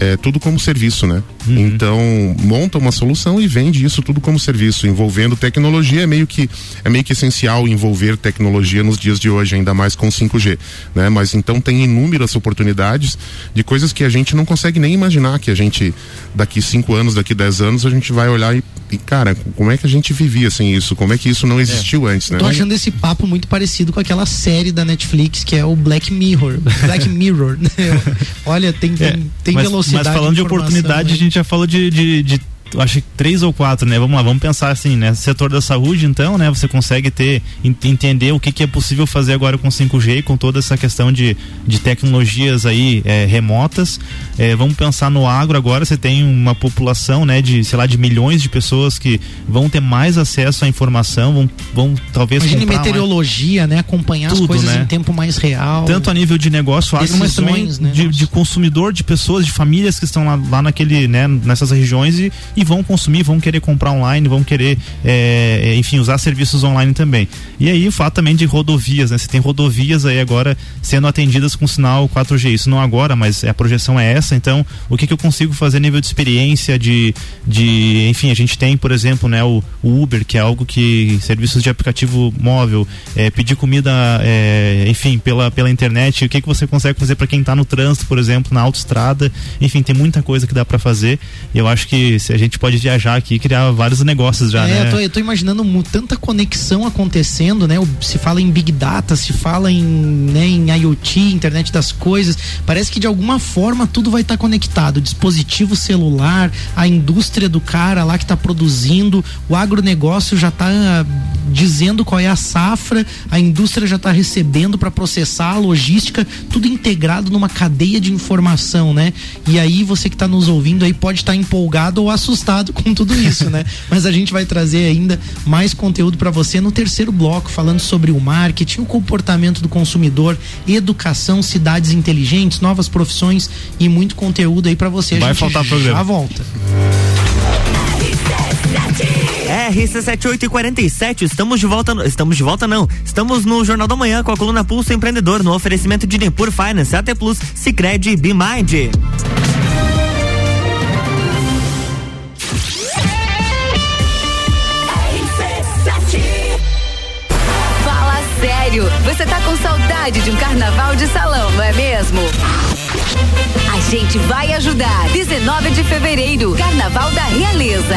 é tudo como serviço, né? Então monta uma solução e vende isso tudo como serviço, envolvendo tecnologia é meio que é meio que essencial envolver tecnologia nos dias de hoje, ainda mais com 5G, né? Mas então tem inúmeras oportunidades de coisas que a gente não consegue nem imaginar que a gente daqui cinco anos, daqui dez anos a gente vai olhar e, e, cara, como é que a gente vivia sem isso? Como é que isso não existiu antes, né? Tô achando esse papo muito parecido com aquela série da Netflix que é o Black Mirror. Black Mirror. né? Olha, tem, tem, É, tem mas, velocidade. Mas falando de, informação, oportunidade, né? a gente já falou de, de, de acho que três ou quatro, né? Vamos lá, vamos pensar assim, né? Setor da saúde, então, né? Você consegue ter, en- entender o que, que é possível fazer agora com 5G, com toda essa questão de, de tecnologias aí é, remotas. É, vamos pensar no agro agora, você tem uma população, né? De, sei lá, de milhões de pessoas que vão ter mais acesso à informação, vão, vão talvez Imagine comprar mais- meteorologia, né? Acompanhar as Tudo, coisas né? em tempo mais real. tanto a nível de negócio agro, mas também né? de, de consumidor, de pessoas, de famílias que estão lá, lá naquele, né, nessas regiões e, e vão consumir, vão querer comprar online, vão querer, é, é, enfim, usar serviços online também. E aí o fato também de rodovias, né? Você tem rodovias aí agora sendo atendidas com sinal 4G. Isso não agora, mas a projeção é essa. Então, o que, que eu consigo fazer nível de experiência, de, de enfim, a gente tem, por exemplo, né, o, o Uber, que é algo que serviços de aplicativo móvel, é, pedir comida, é, enfim, pela, pela internet, o que, que você consegue fazer para quem está no trânsito, por exemplo, na autoestrada, enfim, tem muita coisa que dá para fazer. Eu acho que se a gente pode viajar aqui e criar vários negócios já, é, né? eu, tô, eu tô imaginando tanta conexão acontecendo, né? Se fala em Big Data, se fala em, né, em IoT, internet das coisas. Parece que de alguma forma tudo vai estar conectado. O dispositivo celular, a indústria do cara lá que está produzindo, o agronegócio já está dizendo qual é a safra, a indústria já está recebendo para processar, a logística, tudo integrado numa cadeia de informação, né? E aí você que está nos ouvindo aí pode estar empolgado ou assustado com tudo isso, né? Mas a gente vai trazer ainda mais conteúdo para você no terceiro bloco, falando sobre o marketing, o comportamento do consumidor, educação, cidades inteligentes, novas profissões e muito conteúdo aí para você. A Vai gente faltar programa. Já volta. RC7847, estamos de volta, no- estamos de volta não, estamos no Jornal da Manhã com a coluna Pulso Empreendedor no oferecimento de Nepur Finance, AT Plus, Cicred e BeMind. De um carnaval de salão, não é mesmo? A gente vai ajudar. 19 de fevereiro, Carnaval da Realeza.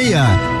meia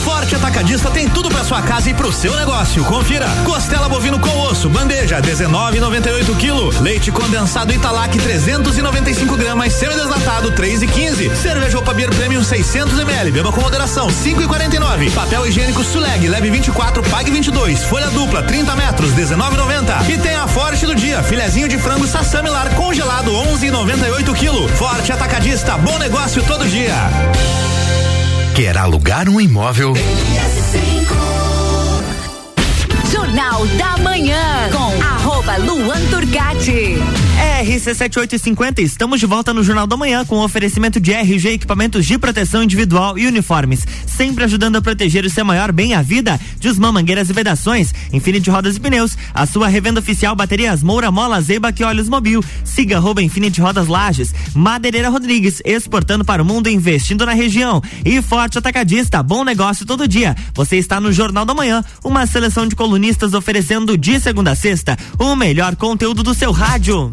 Forte Atacadista tem tudo para sua casa e pro seu negócio. Confira: costela bovino com osso, bandeja 19,98 kg, leite condensado Italac 395 gramas, semi-desnatado 3,15, cerveja Opa Beer Premium 600 ml, beba com moderação 5,49, papel higiênico Suleg leve 24, pague 22, folha dupla 30 metros 19,90 e tem a Forte do dia, filezinho de frango sassamilar congelado 11,98 kg. Forte Atacadista, bom negócio todo dia. Quer alugar um imóvel? Jornal da Manhã com arroba Luan Turcati. RC7850, estamos de volta no Jornal da Manhã com oferecimento de RG Equipamentos de Proteção Individual e Uniformes, sempre ajudando a proteger o seu maior bem a vida. Desmã mangueiras e vedações, Infinity Rodas e Pneus, a sua revenda oficial baterias Moura, Mola, Zeiba e Olhos Mobil. Siga arroba Infinity Rodas Lages, Madeireira Rodrigues, exportando para o mundo investindo na região. E Forte Atacadista, bom negócio todo dia. Você está no Jornal da Manhã, uma seleção de colunistas oferecendo de segunda a sexta o melhor conteúdo do seu rádio.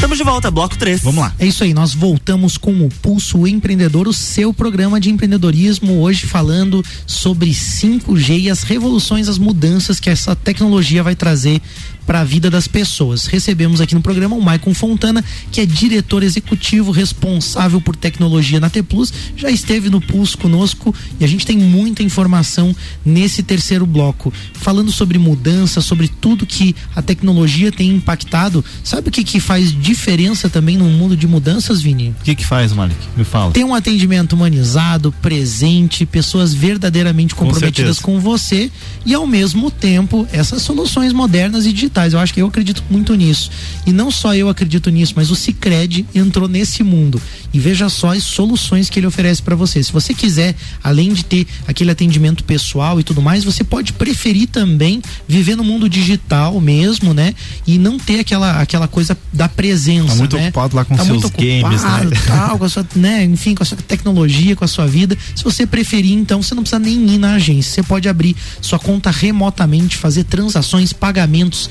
Estamos de volta, bloco 3. Vamos lá. É isso aí, nós voltamos com o Pulso Empreendedor, o seu programa de empreendedorismo, hoje falando sobre 5G e as revoluções, as mudanças que essa tecnologia vai trazer para a vida das pessoas. Recebemos aqui no programa o Maicon Fontana, que é diretor executivo responsável por tecnologia na T Plus, já esteve no Pulso conosco e a gente tem muita informação nesse terceiro bloco, falando sobre mudança, sobre tudo que a tecnologia tem impactado. Sabe o que que faz diferença também no mundo de mudanças, Vini? O que que faz, Malik? Me fala. Tem um atendimento humanizado, presente, pessoas verdadeiramente comprometidas certeza. com você e ao mesmo tempo essas soluções modernas e digitais. Eu acho que eu acredito muito nisso. E não só eu acredito nisso, mas o Cicred entrou nesse mundo. E veja só as soluções que ele oferece para você. Se você quiser, além de ter aquele atendimento pessoal e tudo mais, você pode preferir também viver no mundo digital mesmo, né? E não ter aquela, aquela coisa da presença. Tá muito né? ocupado lá com Tá seus games, né? tal, com a sua, né, enfim, com a sua tecnologia, com a sua vida. Se você preferir, então, você não precisa nem ir na agência. Você pode abrir sua conta remotamente, fazer transações, pagamentos,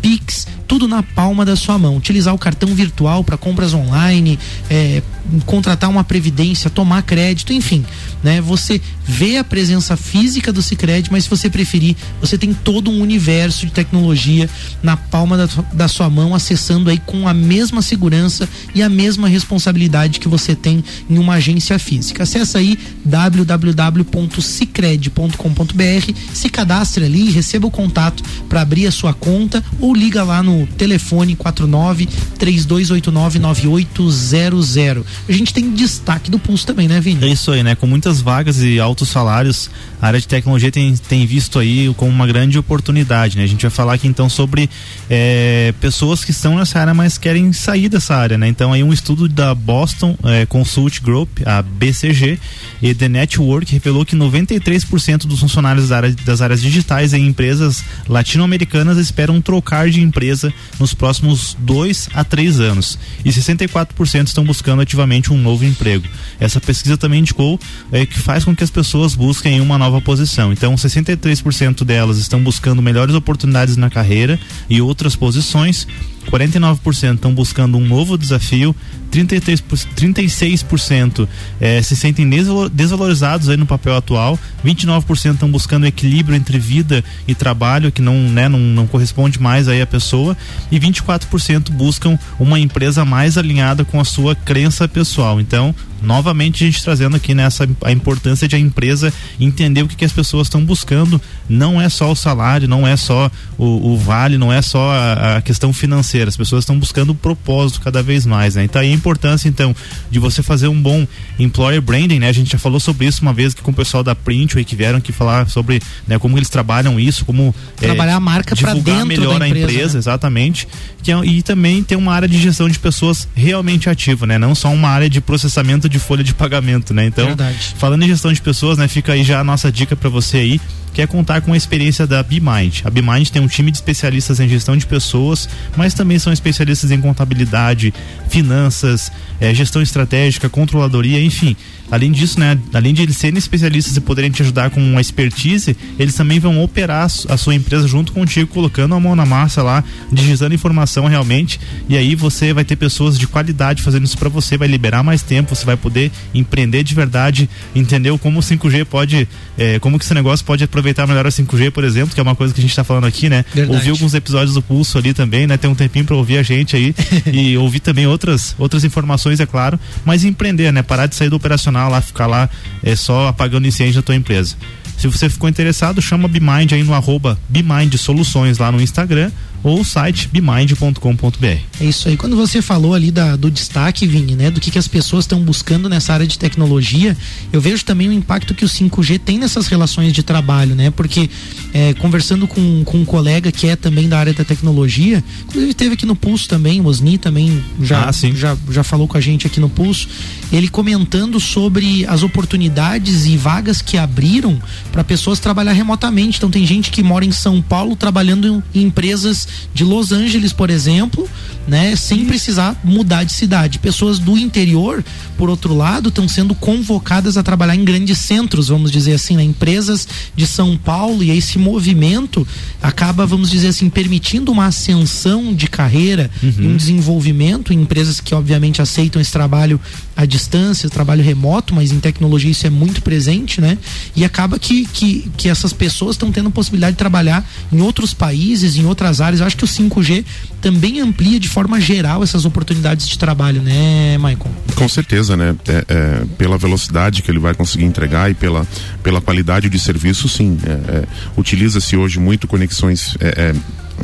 Pix, tudo na palma da sua mão. Utilizar o cartão virtual para compras online, é, contratar uma previdência, tomar crédito, enfim, né? Você vê a presença física do Sicredi, mas se você preferir, você tem todo um universo de tecnologia na palma da, da sua mão, acessando aí com a mesma segurança e a mesma responsabilidade que você tem em uma agência física. Acesse aí www.cicred.com.br, se cadastre ali, receba o contato para abrir a sua conta ou liga lá no telefone 49 3289 9800. A gente tem destaque do pulso também, né, Vini? É isso aí, né? Com muitas vagas e altos salários, a área de tecnologia tem, tem visto aí como uma grande oportunidade, né? A gente vai falar aqui então sobre eh, pessoas que estão nessa área, mas querem sair dessa área, né? Então aí um estudo da Boston eh, Consult Group, a BCG, e The Network revelou que 93% dos funcionários das áreas digitais em empresas latino-americanas esperam trocar trocar de empresa nos próximos dois a três anos. E 64% estão buscando ativamente um novo emprego. Essa pesquisa também indicou é, que faz com que as pessoas busquem uma nova posição. Então, 63% delas estão buscando melhores oportunidades na carreira e outras posições. 49% estão buscando um novo desafio, 33, 36% eh, se sentem desvalo- desvalorizados aí no papel atual, 29% estão buscando equilíbrio entre vida e trabalho, que não, né, não, não corresponde mais aí à pessoa, e 24% buscam uma empresa mais alinhada com a sua crença pessoal. Então, novamente a gente trazendo aqui nessa a importância de a empresa entender o que, que as pessoas estão buscando. Não é só o salário, não é só o, o vale, não é só a, a questão financeira. As pessoas estão buscando o propósito cada vez mais, né? Então aí a importância então de você fazer um bom employer branding, né? A gente já falou sobre isso uma vez que com o pessoal da Printway que vieram aqui falar sobre né, como eles trabalham isso, como eh, Trabalhar a marca divulgar dentro melhor da a empresa, empresa, né? exatamente. Que é- e também tem uma área de gestão de pessoas realmente ativa, né? Não só uma área de processamento de folha de pagamento, né? Então, Verdade. falando em gestão de pessoas, né? Fica aí já a nossa dica para você aí, que é contar com a experiência da BeMind. A BeMind tem um time de especialistas em gestão de pessoas, mas também são especialistas em contabilidade, finanças, eh, gestão estratégica, controladoria, enfim. Além disso, né, além de eles serem especialistas e poderem te ajudar com uma expertise, eles também vão operar a su- a sua empresa junto contigo, colocando a mão na massa lá, digitando informação realmente. E aí você vai ter pessoas de qualidade fazendo isso para você, vai liberar mais tempo, você vai poder empreender de verdade, entendeu como o 5G pode, eh, como que esse negócio pode aproveitar melhor a 5G, por exemplo, que é uma coisa que a gente tá falando aqui, né? Verdade. Ouvir alguns episódios do Pulso ali também, né? Tem um tempinho para ouvir a gente aí e ouvir também outras outras informações, é claro, mas empreender, né? Parar de sair do operacional lá, ficar lá é, só apagando incêndio da tua empresa. Se você ficou interessado, chama BeMind aí no arroba BeMind Soluções lá no Instagram ou o site bemind.com.br. É isso aí. Quando você falou ali da, do destaque, Vini, né? Do que, que as pessoas estão buscando nessa área de tecnologia, eu vejo também o impacto que o 5G tem nessas relações de trabalho, né? Porque é, conversando com, com um colega que é também da área da tecnologia, inclusive teve aqui no Pulso também, o Osni também já, Ah, sim. já, já falou com a gente aqui no Pulso, ele comentando sobre as oportunidades e vagas que abriram para pessoas trabalhar remotamente. Então tem gente que mora em São Paulo trabalhando em empresas de Los Angeles, por exemplo, né, sem precisar mudar de cidade. Pessoas do interior, por outro lado, estão sendo convocadas a trabalhar em grandes centros, vamos dizer assim, né, empresas de São Paulo e esse movimento acaba, vamos dizer assim, permitindo uma ascensão de carreira e um desenvolvimento em empresas que obviamente aceitam esse trabalho à distância, trabalho remoto, mas em tecnologia isso é muito presente, né? E acaba que, que, que essas pessoas estão tendo possibilidade de trabalhar em outros países, em outras áreas. Eu acho que o 5G também amplia de forma geral essas oportunidades de trabalho, né, Maicon? Com certeza, né? É, é, pela velocidade que ele vai conseguir entregar e pela, pela qualidade de serviço, sim. É, é, Utiliza-se hoje muito conexões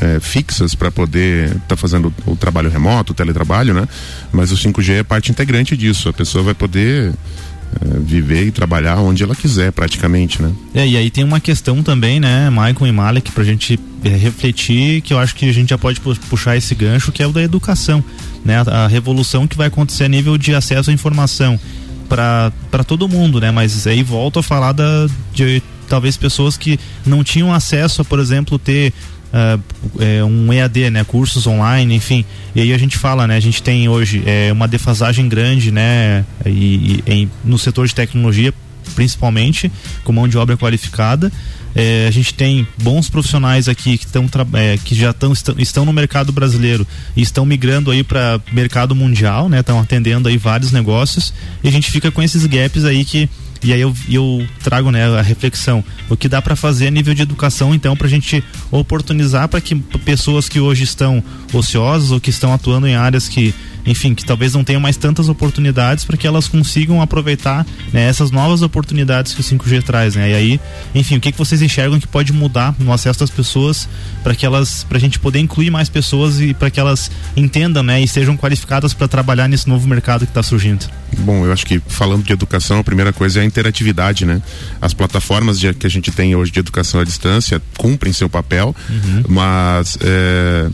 é, fixas para poder estar fazendo o trabalho remoto, o teletrabalho, né? Mas o 5G é parte integrante disso. A pessoa vai poder é, viver e trabalhar onde ela quiser, praticamente, né? É, e aí tem uma questão também, né, Maicon e Malek, pra gente é, refletir, que eu acho que a gente já pode pu- puxar esse gancho, que é o da educação, né? A, a revolução que vai acontecer a nível de acesso à informação para todo mundo, né? Mas aí volto a falar da, de talvez pessoas que não tinham acesso a, por exemplo, ter é, um EAD, né, cursos online, enfim. E aí a gente fala, né, a gente tem hoje é, uma defasagem grande, né, e, e- no setor de tecnologia, principalmente, com mão de obra qualificada. É, a gente tem bons profissionais aqui que, tão, é, que já tão, estão, estão no mercado brasileiro e estão migrando aí para mercado mundial, né? Estão atendendo aí vários negócios e a gente fica com esses gaps aí que e aí eu, eu trago né, a reflexão. O que dá para fazer a nível de educação então para a gente oportunizar para que pessoas que hoje estão ociosas ou que estão atuando em áreas que enfim que talvez não tenham mais tantas oportunidades para que elas consigam aproveitar né, essas novas oportunidades que o 5G traz né? e aí enfim o que, que vocês enxergam que pode mudar no acesso das pessoas para que elas para a gente poder incluir mais pessoas e para que elas entendam né, e sejam qualificadas para trabalhar nesse novo mercado que está surgindo Bom, eu acho que falando de educação, a primeira coisa é a interatividade, né? As plataformas de- que a gente tem hoje de educação à distância cumprem seu papel, mas é,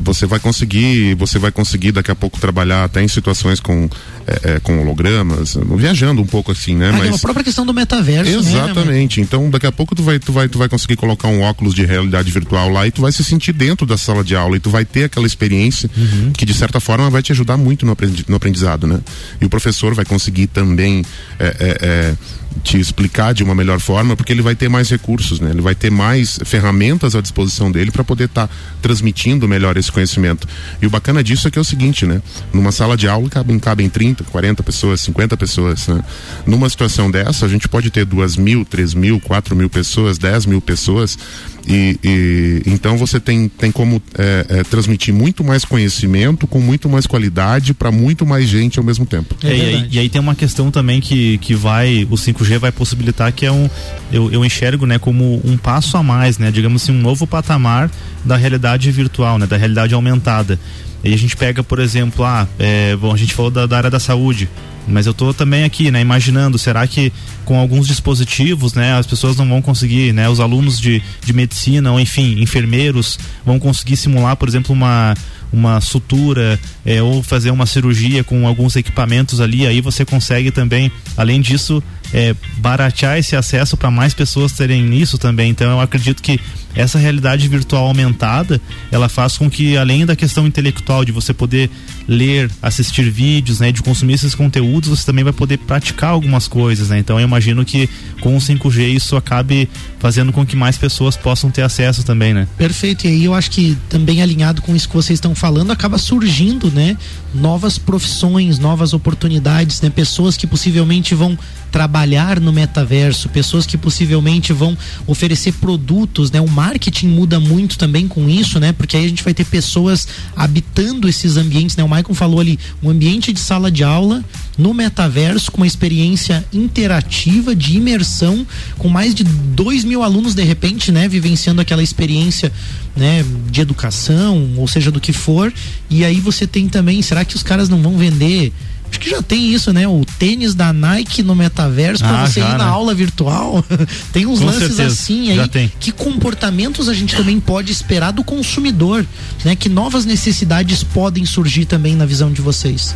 você vai conseguir, você vai conseguir daqui a pouco trabalhar até em situações com, é, com hologramas, viajando um pouco assim, né? Ah, Mas é a própria questão do metaverso, né? Exatamente. então, daqui a pouco tu vai, tu vai, tu vai conseguir colocar um óculos de realidade virtual lá e tu vai se sentir dentro da sala de aula e tu vai ter aquela experiência que de certa forma vai te ajudar muito no aprendi- no aprendizado, né? E o professor vai conseguir também é, é, é, te explicar de uma melhor forma, porque ele vai ter mais recursos, né? Ele vai ter mais ferramentas à disposição dele para poder estar transmitindo melhor esse conhecimento. E o bacana disso é que é o seguinte, né? Numa sala de aula cabem, cabem 30, 40 pessoas, 50 pessoas, né? Numa situação dessa, a gente pode ter duas mil, três mil, quatro mil pessoas, dez mil pessoas e, e então você tem, tem como é, é, transmitir muito mais conhecimento com muito mais qualidade para muito mais gente ao mesmo tempo. É, e, aí, e aí tem uma questão também que, que vai, o 5G vai possibilitar que é um, eu, eu enxergo, né, como um passo a mais, né, digamos assim, um novo patamar da realidade virtual, né, da realidade aumentada. E a gente pega, por exemplo, ah, é, bom, a gente falou da, da área da saúde, mas eu tô também aqui, né, imaginando, será que com alguns dispositivos, né, as pessoas não vão conseguir, né, os alunos de, de medicina ou enfim, enfermeiros vão conseguir simular, por exemplo, uma uma sutura é, ou fazer uma cirurgia com alguns equipamentos ali, aí você consegue também, além disso, é, baratear esse acesso para mais pessoas terem isso também. Então eu acredito que essa realidade virtual aumentada, ela faz com que além da questão intelectual de você poder ler, assistir vídeos, né, de consumir esses conteúdos, você também vai poder praticar algumas coisas, né? Então eu imagino que com o 5G isso acabe fazendo com que mais pessoas possam ter acesso também, né? Perfeito, e aí eu acho que também alinhado com isso que vocês estão falando, acaba surgindo, né, novas profissões, novas oportunidades, né, pessoas que possivelmente vão trabalhar no metaverso, pessoas que possivelmente vão oferecer produtos, né? O marketing muda muito também com isso, né? Porque aí a gente vai ter pessoas habitando esses ambientes, né? O Maicon falou ali, um ambiente de sala de aula no metaverso com uma experiência interativa de imersão com mais de dois mil alunos de repente, né? Vivenciando aquela experiência, né? De educação, ou seja, do que for. E aí você tem também, será que os caras não vão vender Acho que já tem isso, né? O tênis da Nike no metaverso para Ah, você já, ir na né? aula virtual. tem uns Com lances certeza, assim já aí. tem. Que comportamentos a gente também pode esperar do consumidor, né? Que novas necessidades podem surgir também na visão de vocês?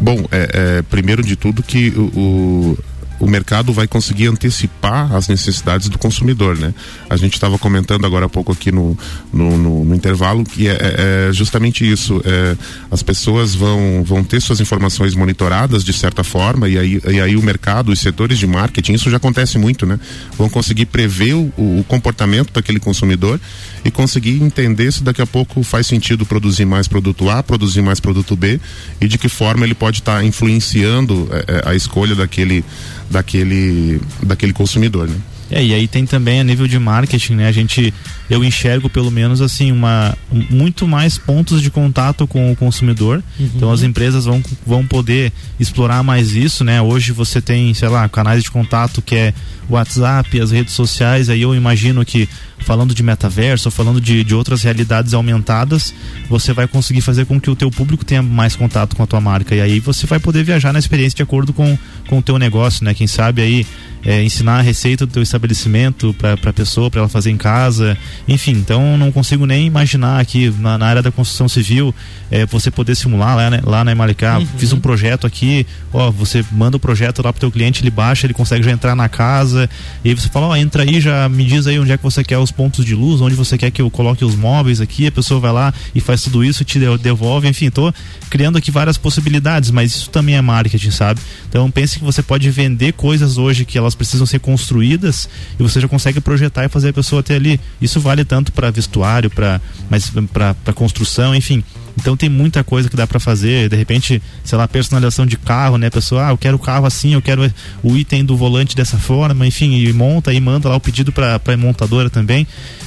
Bom, é, é, primeiro de tudo que o, o, o mercado vai conseguir antecipar as necessidades do consumidor, né? A gente estava comentando agora há pouco aqui no, no, no- no intervalo que é, é- é justamente isso. é, as pessoas vão, vão ter suas informações monitoradas de certa forma e aí, e aí o mercado, os setores de marketing, isso já acontece muito, né? Vão conseguir prever o, o comportamento daquele consumidor e conseguir entender se daqui a pouco faz sentido produzir mais produto A, produzir mais produto B e de que forma ele pode estar influenciando eh, eh, a escolha daquele, daquele, daquele consumidor, né? É, e aí tem também a nível de marketing, né? A gente, eu enxergo pelo menos assim, uma, um- muito mais pontos de contato com o consumidor. Uhum. Então as empresas vão, vão poder explorar mais isso, né? Hoje você tem, sei lá, canais de contato que é WhatsApp, as redes sociais, aí eu imagino que falando de metaverso, falando de, de outras realidades aumentadas, você vai conseguir fazer com que o teu público tenha mais contato com a tua marca. E aí você vai poder viajar na experiência de acordo com, com o teu negócio, né? Quem sabe aí é, ensinar a receita do teu estabelecimento para a pessoa, para ela fazer em casa. Enfim, então não consigo nem imaginar aqui na, na área da construção civil é, você poder simular lá, né, lá na Emalicá. Fiz um projeto aqui, ó, você manda o projeto lá pro teu cliente, ele baixa, ele consegue já entrar na casa. E aí você fala, ó, entra aí, já me diz aí onde é que você quer os pontos de luz, onde você quer que eu coloque os móveis aqui. A pessoa vai lá e faz tudo isso e te de- devolve. Enfim, tô criando aqui várias possibilidades, mas isso também é marketing, sabe? Então pense que você pode vender coisas hoje que elas precisam ser construídas e você já consegue projetar e fazer a pessoa ter ali. Isso vale tanto para vestuário, para mas para construção, enfim. Então tem muita coisa que dá para fazer, de repente, sei lá, personalização de carro, né? Pessoa, ah, eu quero o carro assim, eu quero o item do volante dessa forma, enfim, e monta e manda lá o pedido para a montadora também.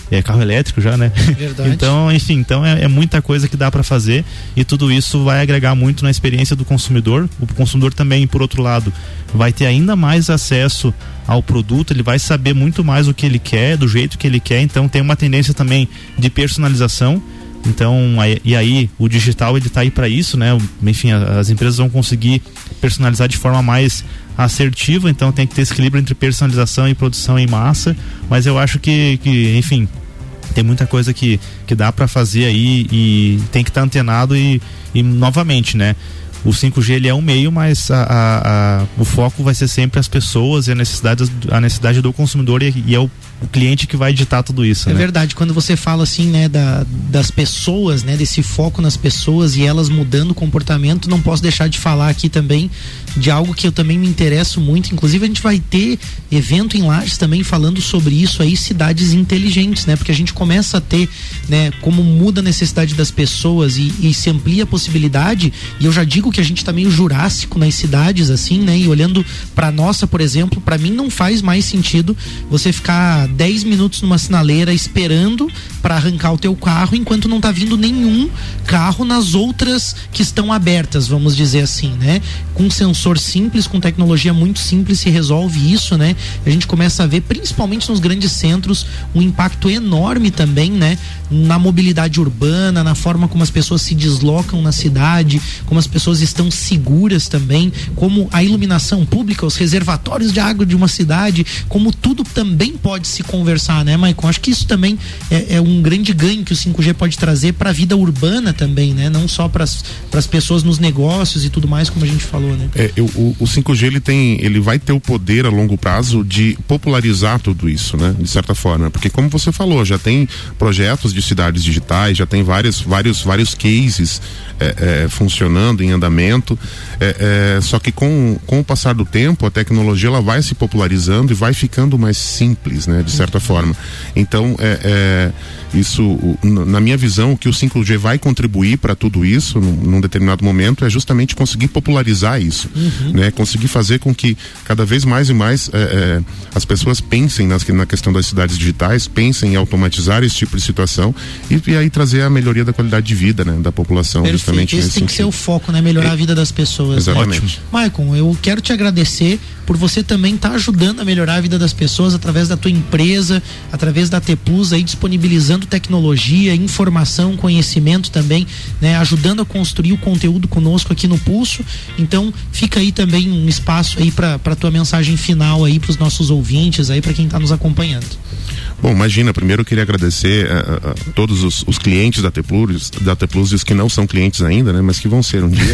É carro elétrico já, né? Verdade. então, enfim, então é, é muita coisa que dá para fazer e tudo isso vai agregar muito na experiência do consumidor. O consumidor também, por outro lado, vai ter ainda mais acesso ao produto, ele vai saber muito mais o que ele quer, do jeito que ele quer, então tem uma tendência também de personalização. Então, e aí o digital ele tá aí para isso, né? Enfim, as empresas vão conseguir personalizar de forma mais assertiva, então tem que ter esse equilíbrio entre personalização e produção em massa, mas eu acho que, que enfim, tem muita coisa que, que dá para fazer aí e tem que estar antenado e, e novamente, né? O 5G ele é um meio, mas a, a- a- o foco vai ser sempre as pessoas e a necessidade, a necessidade do consumidor e, e é o, o cliente que vai ditar tudo isso, É né? verdade, quando você fala assim, né, da, das pessoas, né, desse foco nas pessoas e elas mudando o comportamento, não posso deixar de falar aqui também de algo que eu também me interesso muito. Inclusive, a gente vai ter evento em Lages também falando sobre isso aí, cidades inteligentes, né? Porque a gente começa a ter, né, como muda a necessidade das pessoas e, e se amplia a possibilidade. E eu já digo que a gente tá meio jurássico nas cidades, assim, né? E olhando pra nossa, por exemplo, pra mim não faz mais sentido você ficar 10 minutos numa sinaleira esperando pra arrancar o teu carro enquanto não tá vindo nenhum carro nas outras que estão abertas, vamos dizer assim, né? Com sensor simples, com tecnologia muito simples se resolve isso, né? A gente começa a ver, principalmente nos grandes centros, um impacto enorme também, né? Na mobilidade urbana, na forma como as pessoas se deslocam na cidade, como as pessoas estão seguras também, como a iluminação pública, os reservatórios de água de uma cidade, como tudo também pode se conversar, né, Maicon? Acho que isso também é, é um grande ganho que o 5G pode trazer para a vida urbana também, né? Não só para as pessoas nos negócios e tudo mais, como a gente falou, né? É, eu- o, o 5G ele tem, ele vai ter o poder a longo prazo de popularizar tudo isso, né? De certa forma, porque como você falou, já tem projetos de cidades digitais, já tem vários, vários, vários cases é, é, funcionando em andamento. É, é, só que com, com o passar do tempo, a tecnologia ela vai se popularizando e vai ficando mais simples, né? De certa forma. Então, é, é, isso, na minha visão, o que o 5G vai contribuir para tudo isso, num, num determinado momento, é justamente conseguir popularizar isso, né? Conseguir fazer com que cada vez mais e mais é, é, as pessoas pensem nas, na questão das cidades digitais, pensem em automatizar esse tipo de situação e, e aí trazer a melhoria da qualidade de vida, né? Da população, justamente Perfeito. Esse nesse tem que ser o sentido. foco, né? Melhorar a vida das pessoas. né? Exatamente. Ótimo. Maicon, eu quero te agradecer por você também estar ajudando a melhorar a vida das pessoas através da tua empresa, através da T Plus aí disponibilizando tecnologia, informação, conhecimento também, né? Ajudando a construir o conteúdo conosco aqui no Pulso. Então, fica aí também um espaço aí para para tua mensagem final aí para os nossos ouvintes aí para quem está nos acompanhando. Bom, imagina, primeiro eu queria agradecer a, a- a todos os, os clientes da T Plus, da T Plus e os que não são clientes ainda, né? Mas que vão ser um dia.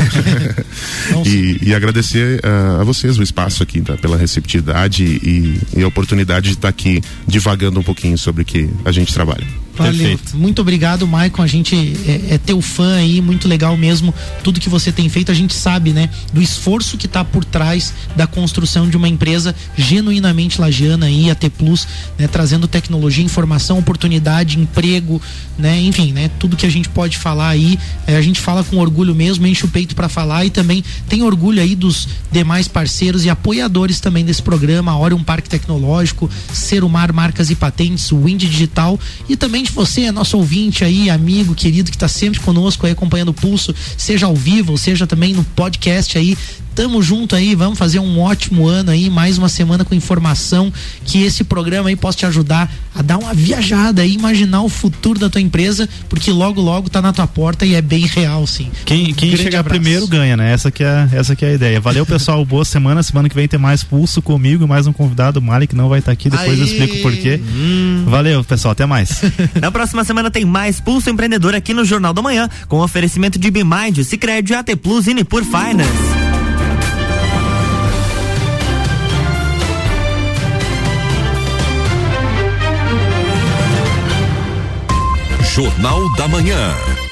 e, e agradecer ah, a vocês o espaço aqui, tá? pela receptividade e, e a oportunidade de estar aqui divagando um pouquinho sobre o que a gente trabalha. Valeu. Muito obrigado, Maicon. A gente é, é teu fã aí, muito legal mesmo. Tudo que você tem feito, a gente sabe, né? Do esforço que tá por trás da construção de uma empresa genuinamente lagiana aí, a T Plus, né? Trazendo tecnologia, informação, oportunidade, emprego, né? Enfim, né? Tudo que a gente pode falar aí, é, a gente fala com orgulho mesmo, enche o peito para falar e também tem orgulho aí dos demais parceiros e apoiadores também desse programa, Orion Parque Tecnológico, Serumar Marcas e Patentes, Wind Digital e também de você, nosso ouvinte aí, amigo, querido, que está sempre conosco aí acompanhando o pulso, seja ao vivo, seja também no podcast aí. Tamo junto aí, vamos fazer um ótimo ano aí, mais uma semana com informação, que esse programa aí possa te ajudar a dar uma viajada aí, imaginar o futuro da tua empresa, porque logo logo tá na tua porta e é bem real, sim. Quem, quem Grande chegar abraço. primeiro ganha, né? Essa que, é, essa que é a ideia. Valeu, pessoal. Boa semana. Semana que vem tem mais pulso comigo, mais um convidado, o Mali, que não vai estar aqui. Depois eu explico por quê. Valeu, pessoal. Até mais. Na próxima semana tem mais Pulso Empreendedor aqui no Jornal da Manhã, com oferecimento de Bimind, Cicred, AT Plus e Nipur Finance. Jornal da Manhã.